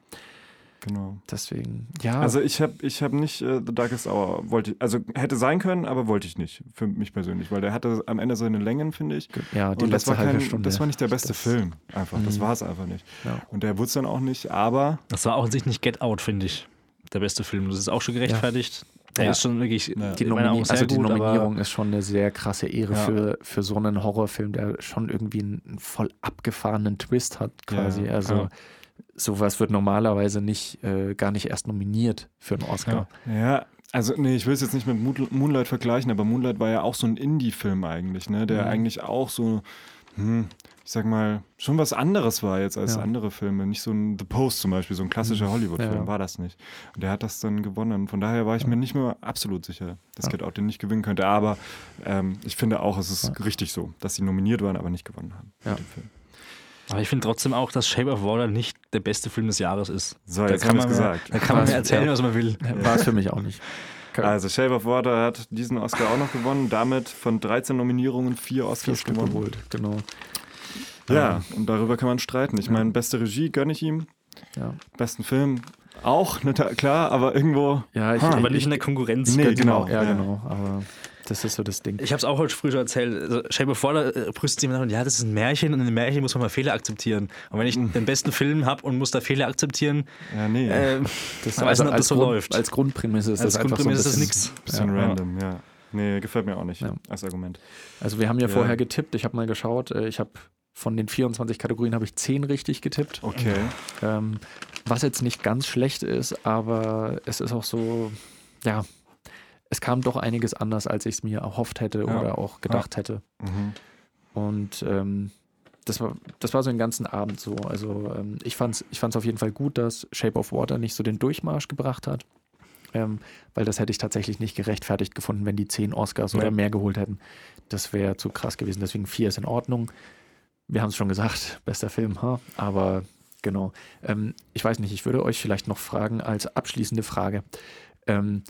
Genau. Deswegen, ja. Also ich habe ich hab nicht äh, The Darkest Hour, wollte also hätte sein können, aber wollte ich nicht, für mich persönlich, weil der hatte am Ende so eine Längen, finde ich. Ja, die und letzte das war kein, halbe Stunde. Das war nicht der beste das, Film, einfach. Das mhm. war es einfach nicht. Ja. Und der wurde es dann auch nicht, aber... Das war auch in sich nicht Get Out, finde ich der beste Film. Das ist auch schon gerechtfertigt. Ja. Der ja. ist schon wirklich ja. die, Nomini also die Nominierung ist schon eine sehr krasse Ehre ja. für, für so einen Horrorfilm, der schon irgendwie einen voll abgefahrenen Twist hat, quasi. Also sowas wird normalerweise nicht äh, gar nicht erst nominiert für einen Oscar. Ja. Also, nee, ich will es jetzt nicht mit Moonlight vergleichen, aber Moonlight war ja auch so ein Indie-Film eigentlich, ne? Der eigentlich auch so, hm, ich sag mal, schon was anderes war jetzt als ja. andere Filme. Nicht so ein The Post zum Beispiel, so ein klassischer mhm. Hollywood-Film ja. war das nicht. Und der hat das dann gewonnen. Von daher war ich mir nicht mehr absolut sicher, dass ja. Get Out den nicht gewinnen könnte. Aber ähm, ich finde auch, es ist richtig so, dass sie nominiert waren, aber nicht gewonnen haben. Ja. Aber ich finde trotzdem auch, dass Shape of Water nicht der beste Film des Jahres ist. So, jetzt da kann man gesagt. da kann man mir erzählen, was man will. War es für mich auch nicht. Also Shape of Water hat diesen Oscar auch noch gewonnen, damit von 13 Nominierungen vier Oscars vier gewonnen. Geholt, genau. Ja, und darüber kann man streiten. Ich meine, beste Regie gönne ich ihm. Ja. Besten Film auch, ne, klar, aber irgendwo. Ja, ich, ha, aber nicht in der Konkurrenz. Nee, genau. Ja, ja, genau. Aber das ist so das Ding. Ich habe es auch heute früh schon erzählt. Also, stell dir vor, da äh, brüstet jemand und ja, das ist ein Märchen und in einem Märchen muss man mal Fehler akzeptieren. Und wenn ich mhm. den besten Film habe und muss da Fehler akzeptieren, ja, nee. Äh, das weiß also nicht, ob das so Grund, läuft. Als Grundprämisse ist als das Grundprämisse einfach so ein bisschen, ist das nichts. Bisschen ja. random, ja. Nee, gefällt mir auch nicht ja. als Argument. Also wir haben ja, ja. vorher getippt, ich habe mal geschaut, äh, ich habe von den 24 Kategorien habe ich 10 richtig getippt. Okay. Ähm, was jetzt nicht ganz schlecht ist, aber es ist auch so, ja, es kam doch einiges anders, als ich es mir erhofft hätte ja. oder auch gedacht ja. hätte. Mhm. Und ähm, das war, das war so den ganzen Abend so. Also ähm, ich fand es ich fand's auf jeden Fall gut, dass Shape of Water nicht so den Durchmarsch gebracht hat. Ähm, weil das hätte ich tatsächlich nicht gerechtfertigt gefunden, wenn die 10 Oscars ja. oder mehr geholt hätten. Das wäre zu krass gewesen. Deswegen 4 ist in Ordnung wir haben es schon gesagt, bester Film, ha? aber genau. Ähm, ich weiß nicht, ich würde euch vielleicht noch fragen als abschließende Frage. Ähm,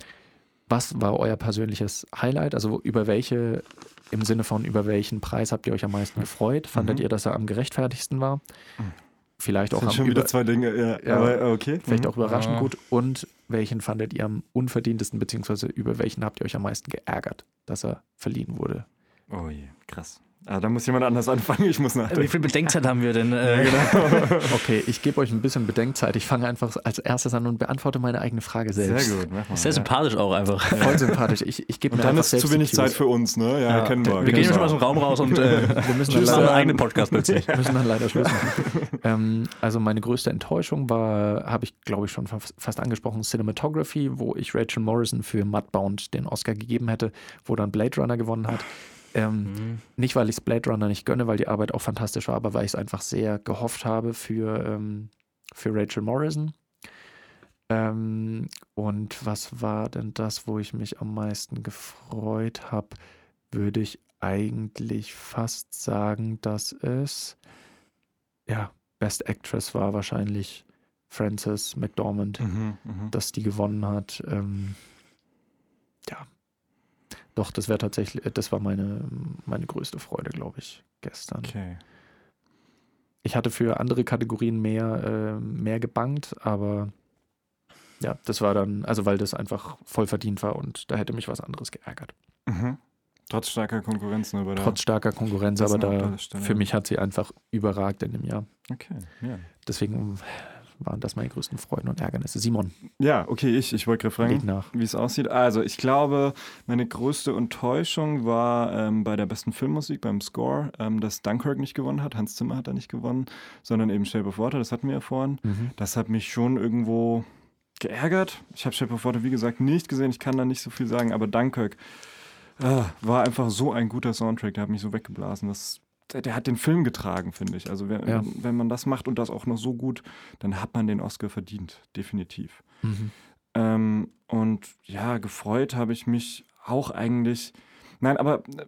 was war euer persönliches Highlight? Also über welche, im Sinne von über welchen Preis habt ihr euch am meisten gefreut? Fandet mhm. ihr, dass er am gerechtfertigsten war? Mhm. Vielleicht auch das sind am schon wieder zwei Dinge, ja, ja aber okay. Vielleicht mhm. auch überraschend ah. gut. Und welchen fandet ihr am unverdientesten, beziehungsweise über welchen habt ihr euch am meisten geärgert, dass er verliehen wurde? Oh je, krass. Ah, da muss jemand anders anfangen, ich muss nachdenken. Wie viel Bedenkzeit haben wir denn? Äh, genau. okay, ich gebe euch ein bisschen Bedenkzeit. Ich fange einfach als erstes an und beantworte meine eigene Frage selbst. Sehr gut. Mach mal, Sehr ja. sympathisch auch einfach. Voll sympathisch. Ich, ich gebe mir dann ist zu wenig Zeit für uns, ne? Ja, ja. kennen wir. Wir gehen schon mal aus dem Raum raus und äh, wir müssen dann leider, einen eigenen Podcast plötzlich. Wir müssen dann leider Schluss machen. ähm, also meine größte Enttäuschung war, habe ich glaube ich schon fast angesprochen, Cinematography, wo ich Rachel Morrison für Mudbound den Oscar gegeben hätte, wo dann Blade Runner gewonnen hat. Ähm, mhm. Nicht, weil ich es Blade Runner nicht gönne, weil die Arbeit auch fantastisch war, aber weil ich es einfach sehr gehofft habe für, ähm, für Rachel Morrison. Ähm, und was war denn das, wo ich mich am meisten gefreut habe? Würde ich eigentlich fast sagen, dass es ja Best Actress war wahrscheinlich Frances McDormand, mhm, mh. dass die gewonnen hat. Ähm, ja, doch, das wäre tatsächlich, das war meine, meine größte Freude, glaube ich, gestern. Okay. Ich hatte für andere Kategorien mehr, äh, mehr gebankt, aber ja, das war dann, also weil das einfach voll verdient war und da hätte mich was anderes geärgert. Mhm. Trotz starker Konkurrenz, ne? Trotz starker Konkurrenz, aber da für mich hat sie einfach überragt in dem Jahr. Okay, ja. Deswegen waren das meine größten Freuden und Ärgernisse. Simon. Ja, okay, ich, ich wollte gerade fragen, wie es aussieht. Also, ich glaube, meine größte Enttäuschung war ähm, bei der besten Filmmusik, beim Score, ähm, dass Dunkirk nicht gewonnen hat. Hans Zimmer hat da nicht gewonnen, sondern eben Shape of Water, das hatten wir ja vorhin. Mhm. Das hat mich schon irgendwo geärgert. Ich habe Shape of Water, wie gesagt, nicht gesehen. Ich kann da nicht so viel sagen, aber Dunkirk äh, war einfach so ein guter Soundtrack. Der hat mich so weggeblasen. Das der, der, hat den Film getragen, finde ich. Also wenn, ja. wenn man das macht und das auch noch so gut, dann hat man den Oscar verdient, definitiv. Mhm. Ähm, und ja, gefreut habe ich mich auch eigentlich Nein, aber äh,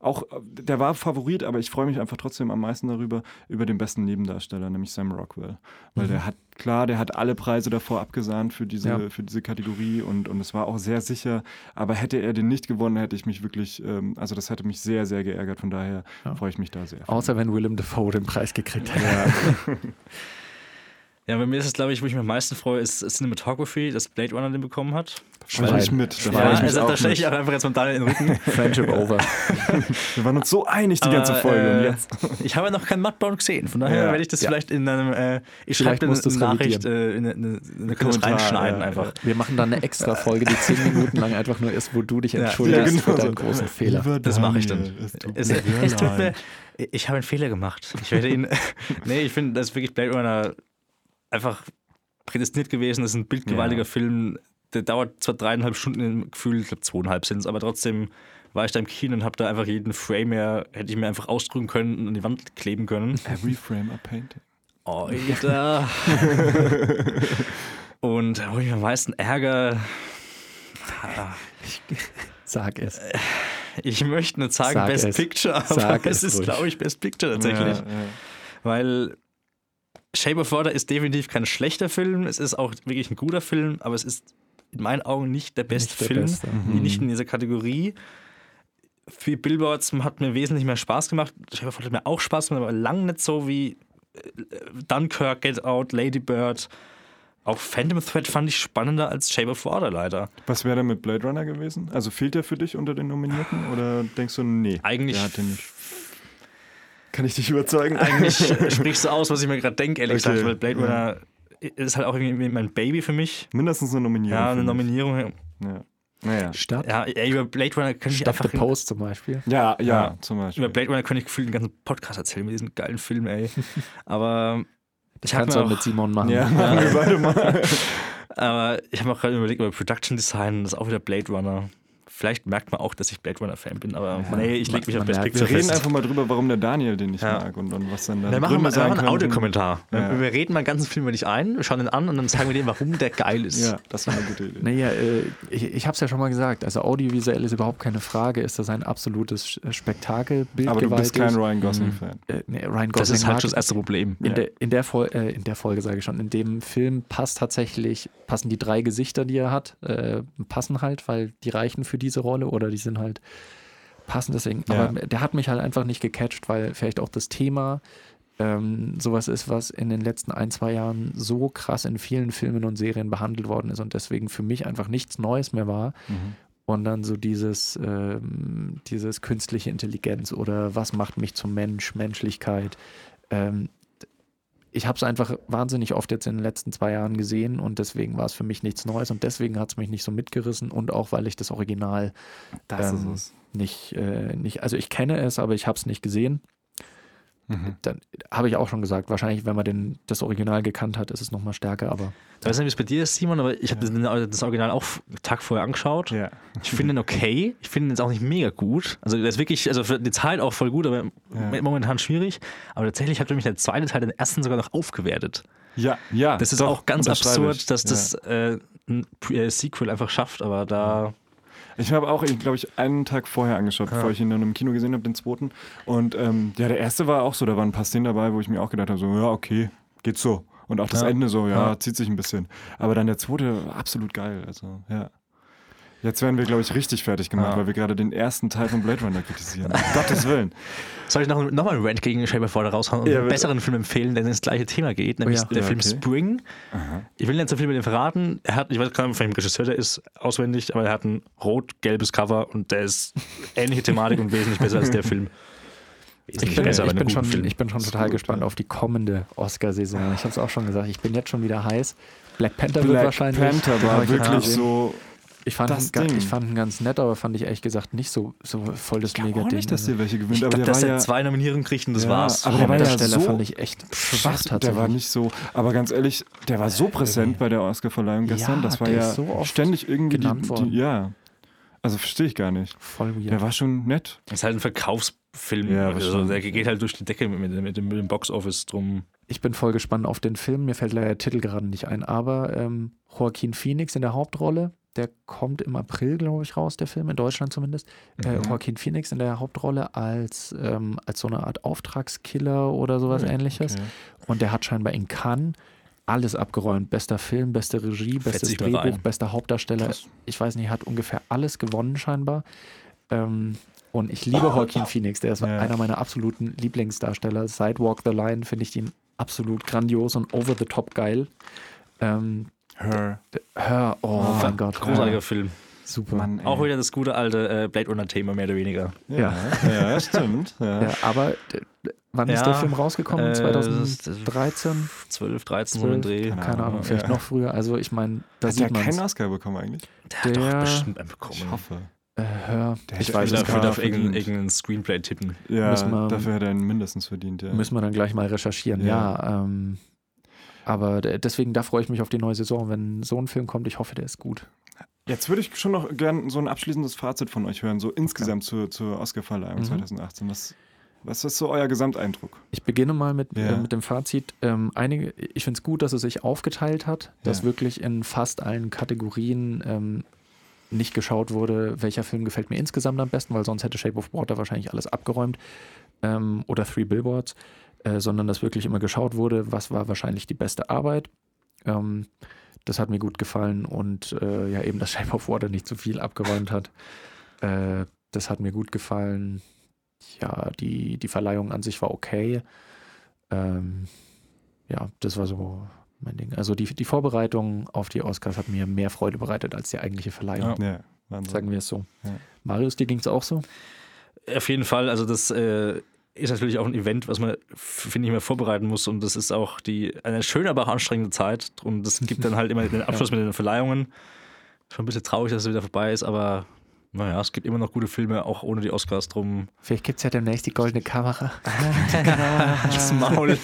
auch, der war Favorit, aber ich freue mich einfach trotzdem am meisten darüber, über den besten Nebendarsteller, nämlich Sam Rockwell. Weil mhm. der hat, klar, der hat alle Preise davor abgesahnt für diese, ja. für diese Kategorie und, und es war auch sehr sicher. Aber hätte er den nicht gewonnen, hätte ich mich wirklich, ähm, also das hätte mich sehr, sehr geärgert. Von daher ja. freue ich mich da sehr. Außer wenn Willem Dafoe den Preis gekriegt hätte. Ja. Ja, bei mir ist es, glaube ich, wo ich mich am meisten freue, ist Cinematography, dass Blade Runner den bekommen hat. Schreibe ich mit. Da, ja, ich also, da stelle ich auch einfach jetzt mit Daniel in den Rücken. Friendship over. Wir waren uns so einig die ganze Folge. Äh. Ich habe ja noch keinen Mudbound gesehen, von daher ja. werde ich das ja. vielleicht in einem, äh, ich schreibe eine, eine Nachricht, äh, in eine, eine, eine reinschneiden einfach. Wir machen dann eine extra Folge, die zehn Minuten lang einfach nur ist, wo du dich entschuldigst genau für deinen großen Fehler. Das mache ich dann. Es, es tut mir, ich habe einen Fehler gemacht. Ich werde ihn, nee, ich finde, das ist wirklich Blade Runner einfach prädestiniert gewesen. Das ist ein bildgewaltiger ja. Film. Der dauert zwar dreieinhalb Stunden im Gefühl, ich glaube zweieinhalb sind es, aber trotzdem war ich da im Kino und habe da einfach jeden Frame mehr, hätte ich mir einfach ausdrücken können und an die Wand kleben können. Every frame a painting. Oh, Alter. und wo ich mir am meisten ärgere. Sag es. Ich möchte nicht sagen Sag Best es. Picture, aber Sag es, ist, glaube ich, Best Picture tatsächlich. Ja, ja. Weil Shape of Water ist definitiv kein schlechter Film. Es ist auch wirklich ein guter Film, aber es ist in meinen Augen nicht der beste nicht der Film. Beste. Mhm. Nicht in dieser Kategorie. Für Billboards hat mir wesentlich mehr Spaß gemacht. Shape of Water hat mir auch Spaß gemacht, aber lang nicht so wie äh, Dunkirk, Get Out, Lady Bird. Auch Phantom Thread fand ich spannender als Shape of Water leider. Was wäre denn mit Blade Runner gewesen? Also fehlt der für dich unter den Nominierten oder denkst du, nee? Eigentlich der hat den nicht kann ich dich überzeugen? Eigentlich sprichst du aus, was ich mir gerade denke, ehrlich okay. gesagt, weil Blade Runner ja. ist halt auch irgendwie mein Baby für mich. Mindestens eine Nominierung. Ja, eine Nominierung. Ja. Naja. Statt? Ja, über Blade Runner könnte ich einfach... The Post zum Beispiel. Ja, ja, ja, zum Beispiel. Über Blade Runner könnte ich gefühlt einen ganzen Podcast erzählen mit diesem geilen Film, ey. Aber... Ich kann auch mit Simon machen. Ja, machen wir beide mal. Aber ich habe mir auch gerade überlegt, über Production Design, das ist auch wieder Blade Runner. Vielleicht merkt man auch, dass ich Blade Runner-Fan bin, aber ja, nee, ich lege mich auf Best Picture Wir reden einfach mal drüber, warum der Daniel den nicht ja. mag und, und was dann da Wir machen mal einen Audiokommentar. Ja. Wir reden mal den ganzen Film über dich ein, schauen ihn an und dann zeigen wir dem, warum der geil ist. Ja, das war eine gute Idee. Naja, äh, ich, ich habe es ja schon mal gesagt, also audiovisuell ist überhaupt keine Frage, ist das ein absolutes Spektakel, Aber du bist kein Ryan Gosling-Fan. Äh, nee, Ryan Gosling das ist halt schon das erste Problem. In, der, in, der äh, in der Folge, sage ich schon, in dem Film passt tatsächlich, passen die drei Gesichter, die er hat, äh, passen halt, weil die reichen für diese Rolle oder die sind halt passend deswegen. Ja. Aber der hat mich halt einfach nicht gecatcht, weil vielleicht auch das Thema ähm, sowas ist, was in den letzten ein, zwei Jahren so krass in vielen Filmen und Serien behandelt worden ist und deswegen für mich einfach nichts Neues mehr war. Mhm. Und dann so dieses, ähm, dieses künstliche Intelligenz oder was macht mich zum Mensch, Menschlichkeit. Ähm, ich habe es einfach wahnsinnig oft jetzt in den letzten zwei Jahren gesehen und deswegen war es für mich nichts Neues und deswegen hat es mich nicht so mitgerissen und auch weil ich das Original das ähm, nicht, äh, nicht, also ich kenne es, aber ich habe es nicht gesehen. Mhm. Dann habe ich auch schon gesagt, wahrscheinlich, wenn man den, das Original gekannt hat, ist es nochmal stärker, aber. Ich weiß nicht, wie es bei dir ist, Simon, aber ich habe ja. das Original auch einen Tag vorher angeschaut. Ja. Ich finde ihn okay. Ich finde ihn jetzt auch nicht mega gut. Also, der ist wirklich, also für die Zeit auch voll gut, aber ja. momentan schwierig. Aber tatsächlich hat für mich der zweite Teil den ersten sogar noch aufgewertet. Ja, ja. Das ist doch, auch ganz absurd, dass das äh, ein Sequel einfach schafft, aber da. Ich habe auch, glaube ich, einen Tag vorher angeschaut, ja. bevor ich ihn dann im Kino gesehen habe, den zweiten. Und ähm, ja, der erste war auch so, da waren ein paar Szenen dabei, wo ich mir auch gedacht habe, so, ja, okay, geht so. Und auch das ja. Ende so, ja, ja, zieht sich ein bisschen. Aber dann der zweite, absolut geil. Also, ja. Jetzt werden wir, glaube ich, richtig fertig gemacht, ja. weil wir gerade den ersten Teil von Blade Runner kritisieren. um Gottes Willen. Soll ich noch, noch mal einen Rant gegen Shape Water raushauen und ja, einen besseren Film empfehlen, der ins gleiche Thema geht, nämlich oh, ja. der Film okay. Spring. Aha. Ich will nicht so viel mit dem verraten. Er hat, ich weiß gar nicht, von dem Regisseur der ist auswendig, aber er hat ein rot-gelbes Cover und der ist ähnliche Thematik und wesentlich besser als der Film. Ich bin, besser, ich, bin schon, ich bin schon total gespannt auf die kommende Oscar-Saison. Ich habe es auch schon gesagt, ich bin jetzt schon wieder heiß. Black Panther Black wird wahrscheinlich. Black Panther war wirklich so ich fand, das ihn, ich fand ihn ganz nett, aber fand ich ehrlich gesagt nicht so, so voll das mega Ding. nicht, dass der welche gewinnt, ich aber glaub, der dass war ja, zwei Nominierungen kriegt und das ja, war's. Aber der war ja Stelle so fand ich echt schwach Der war nicht so, aber ganz ehrlich, der war so präsent bei der Oscarverleihung gestern, ja, das war ja so ständig irgendwie die, die, ja. Also verstehe ich gar nicht. Voll weird. Der war schon nett. Das ist halt ein Verkaufsfilm. Ja, also der geht halt durch die Decke mit, mit, mit, dem, mit dem Boxoffice drum. Ich bin voll gespannt auf den Film. Mir fällt leider der Titel gerade nicht ein, aber ähm, Joaquin Phoenix in der Hauptrolle der kommt im April, glaube ich, raus, der Film, in Deutschland zumindest. Äh, mhm. Äh, Joaquin Phoenix in der Hauptrolle als, ähm, als so eine Art Auftragskiller oder sowas okay. ähnliches. Und der hat scheinbar in Cannes alles abgeräumt. Bester Film, beste Regie, bestes Drehbuch, bester Hauptdarsteller. Krass. Ich weiß nicht, hat ungefähr alles gewonnen scheinbar. Ähm, und ich liebe oh, Joaquin oh. Phoenix, der ist ja. einer meiner absoluten Lieblingsdarsteller. Sidewalk the Line finde ich ihn absolut grandios und over the top geil. Ähm, Her. Her, oh, oh mein Gott. Großartiger Her. Film. Super. Mann, auch wieder das gute alte äh, Blade Runner-Thema, mehr oder weniger. Ja, ja, ja stimmt. Ja. ja aber wann ist der Film rausgekommen? Äh, 2013? 12, 13, 12, so Dreh. Keine, Keine Ahnung, vielleicht noch früher. Also ich meine, da Hat sieht man. keinen Oscar bekommen eigentlich? Der, der hat doch bestimmt einen bekommen. Ich hoffe. Äh, ja, ich weiß gar auf irgendeinen irgendein Screenplay tippen. Ja, wir, dafür hätte er ihn mindestens verdient. Ja. Müssen wir dann gleich mal recherchieren. Ja, ja ähm, aber deswegen, da freue ich mich auf die neue Saison, wenn so ein Film kommt. Ich hoffe, der ist gut. Jetzt würde ich schon noch gerne so ein abschließendes Fazit von euch hören, so insgesamt okay. zur, zur Oscarverleihung mhm. 2018. Was, was ist so euer Gesamteindruck? Ich beginne mal mit, ja. äh, mit dem Fazit. Ähm, einige, ich finde es gut, dass es sich aufgeteilt hat, dass ja. wirklich in fast allen Kategorien ähm, nicht geschaut wurde, welcher Film gefällt mir insgesamt am besten, weil sonst hätte Shape of Water wahrscheinlich alles abgeräumt. Ähm, oder Three Billboards. Äh, sondern dass wirklich immer geschaut wurde, was war wahrscheinlich die beste Arbeit. Ähm, das hat mir gut gefallen und äh, ja, eben, dass Shape of Water nicht zu viel abgeräumt hat. Äh, das hat mir gut gefallen. Ja, die, die Verleihung an sich war okay. Ähm, ja, das war so mein Ding. Also die, die Vorbereitung auf die Oscars hat mir mehr Freude bereitet als die eigentliche Verleihung. Ja, Sagen wir es so. Ja. Marius, dir ging es auch so? Auf jeden Fall. Also das äh, ist natürlich auch ein Event, was man, finde ich, mehr vorbereiten muss. Und das ist auch die, eine schöne, aber auch anstrengende Zeit. Und das gibt dann halt immer den Abschluss mit den Verleihungen. Schon ein bisschen traurig, dass es wieder vorbei ist, aber naja, es gibt immer noch gute Filme, auch ohne die Oscars drum. Vielleicht gibt es ja demnächst die goldene Kamera. das Maul.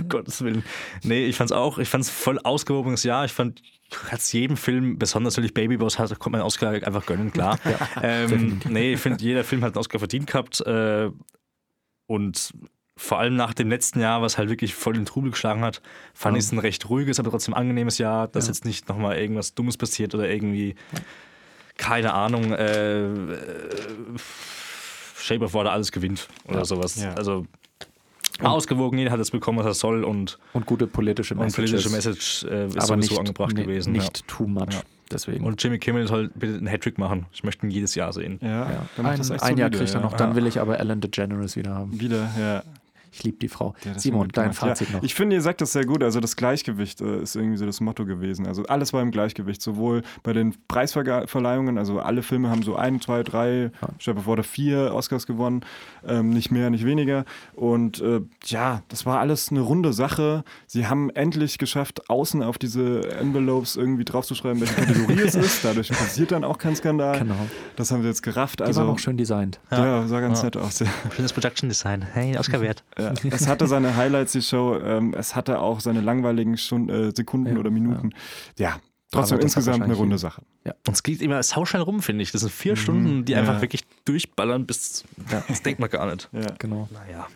um Gottes Willen. Nee, ich fand's auch, ich fand's voll ausgewogenes Jahr. Ich fand, hat's jedem Film, besonders natürlich Baby Boss, hat, konnte man einen Oscar einfach gönnen, klar. ja, ähm, nee, ich finde, jeder Film hat einen Oscar verdient gehabt. Äh, und vor allem nach dem letzten Jahr, was halt wirklich voll den Trubel geschlagen hat, fand ja. ich es ein recht ruhiges, aber trotzdem angenehmes Jahr, dass ja. jetzt nicht nochmal irgendwas Dummes passiert oder irgendwie keine Ahnung, äh, Shape of Water alles gewinnt oder ja. sowas. Ja. Also und ausgewogen, jeder hat es bekommen, was er soll und, und gute politische Message. Und politische Message äh, ist aber nicht, angebracht gewesen. Nicht ja. too much. Ja. Deswegen. Und Jimmy Kimmel soll bitte einen Hattrick machen. Ich möchte ihn jedes Jahr sehen. Ja, ja. ein, ein Jahr kriegt er noch. Dann will ich aber Ellen DeGeneres wieder haben. Wieder, ja. Ich liebe die Frau. Ja, Simon, dein Fazit ja, noch. Ich finde, ihr sagt das sehr gut. Also das Gleichgewicht äh, ist irgendwie so das Motto gewesen. Also alles war im Gleichgewicht. Sowohl bei den Preisverleihungen, also alle Filme haben so ein, zwei, drei, ja. ich glaube, vor der vier Oscars gewonnen. Ähm, nicht mehr, nicht weniger. Und äh, ja, das war alles eine runde Sache. Sie haben endlich geschafft, außen auf diese Envelopes irgendwie draufzuschreiben, welche Kategorie es ist. Dadurch passiert dann auch kein Skandal. Genau. Das haben sie jetzt gerafft. Die also, waren auch schön designt. Ja, sah ganz nett aus. Schönes Production Design. Hey, Oscar wert. Ja, es hatte seine Highlights, die Show. Ähm, es hatte auch seine langweiligen Stunden, äh, Sekunden ja, oder Minuten. Ja, ja trotzdem insgesamt eine runde Sache. Ja. Und es geht immer sauschnell rum, finde ich. Das sind vier mhm. Stunden, die einfach wirklich durchballern, bis das denkt man gar nicht. Ja. Genau. Naja.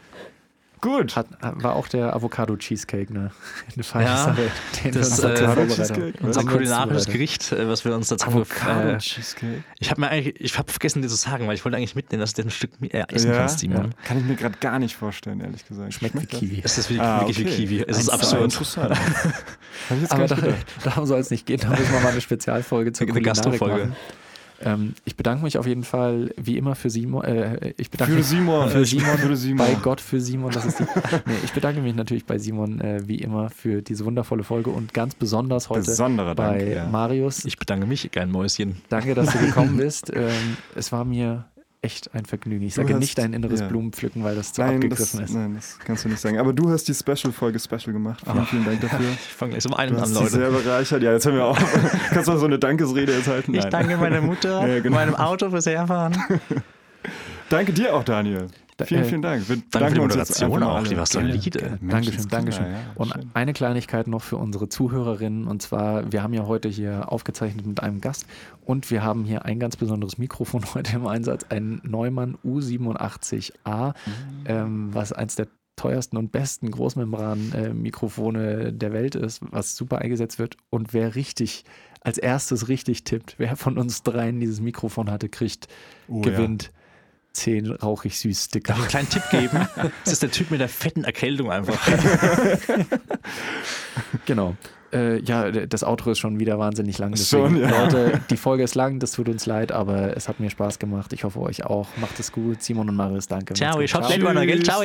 Gut. Hat, war auch der Avocado-Cheesecake ne? eine Feiersache. Ja, das äh, unser kulinarisches Gericht, äh, was wir uns dazu Avocado-Cheesecake. Äh, ich habe mir eigentlich, ich habe vergessen dir zu sagen, weil ich wollte eigentlich mitnehmen, dass du ein Stück äh, essen ja, kannst, Simon. Ja. Kann ich mir gerade gar nicht vorstellen, ehrlich gesagt. Schmeckt, Schmeckt wie Kiwi. Es ist wirklich, ah, okay. wie Kiwi. Es ist absurd. Interessant. Aber da, darum soll es nicht gehen. Da müssen wir mal eine Spezialfolge zur eine Gastrofolge. Machen. Ähm, ich bedanke mich auf jeden Fall wie immer für Simon. Äh, ich bedanke für mich Simon. Für Simon, für Simon. Bei Gott für Simon. Das ist die, nee, ich bedanke mich natürlich bei Simon äh, wie immer für diese wundervolle Folge und ganz besonders heute Besonderer bei Dank, ja. Marius. Ich bedanke mich, kein Mäuschen. Danke, dass du gekommen bist. Ähm, es war mir echt ein Vergnügen. Ich sage hast, nicht dein inneres ja. Blumenpflücken, weil das zu nein, abgegriffen das, ist. Nein, das kannst du nicht sagen. Aber du hast die Special-Folge Special gemacht. Vielen, vielen Dank dafür. Ich fange gleich zum einen du an, Leute. sehr bereichert. Ja, jetzt haben wir auch. kannst du mal so eine Dankesrede jetzt halten? Ich danke meiner Mutter, ja, genau. meinem Auto fürs Herfahren. danke dir auch, Daniel. Vielen, vielen Dank. Wir Danke für die Moderation auch, die war solide. Dankeschön, Dankeschön. Ja, und schön. eine Kleinigkeit noch für unsere Zuhörerinnen und zwar, wir haben ja heute hier aufgezeichnet mit einem Gast und wir haben hier ein ganz besonderes Mikrofon heute im Einsatz, ein Neumann U87A, mhm. ähm, was eins der teuersten und besten Großmembran-Mikrofone der Welt ist, was super eingesetzt wird. Und wer richtig als erstes richtig tippt, wer von uns dreien dieses Mikrofon hatte, kriegt, oh, gewinnt. Ja 10 rauchig süß Sticker. Darf ich einen kleinen Tipp geben? Das ist der Typ mit der fetten Erkältung einfach. genau. Äh, ja, das Outro ist schon wieder wahnsinnig lang. Deswegen, schon, ja. Leute, die Folge ist lang, das tut uns leid, aber es hat mir Spaß gemacht. Ich hoffe euch auch. Macht es gut. Simon und Marius, danke. Ciao, ich hoffe, Ciao. Geld, Ciao.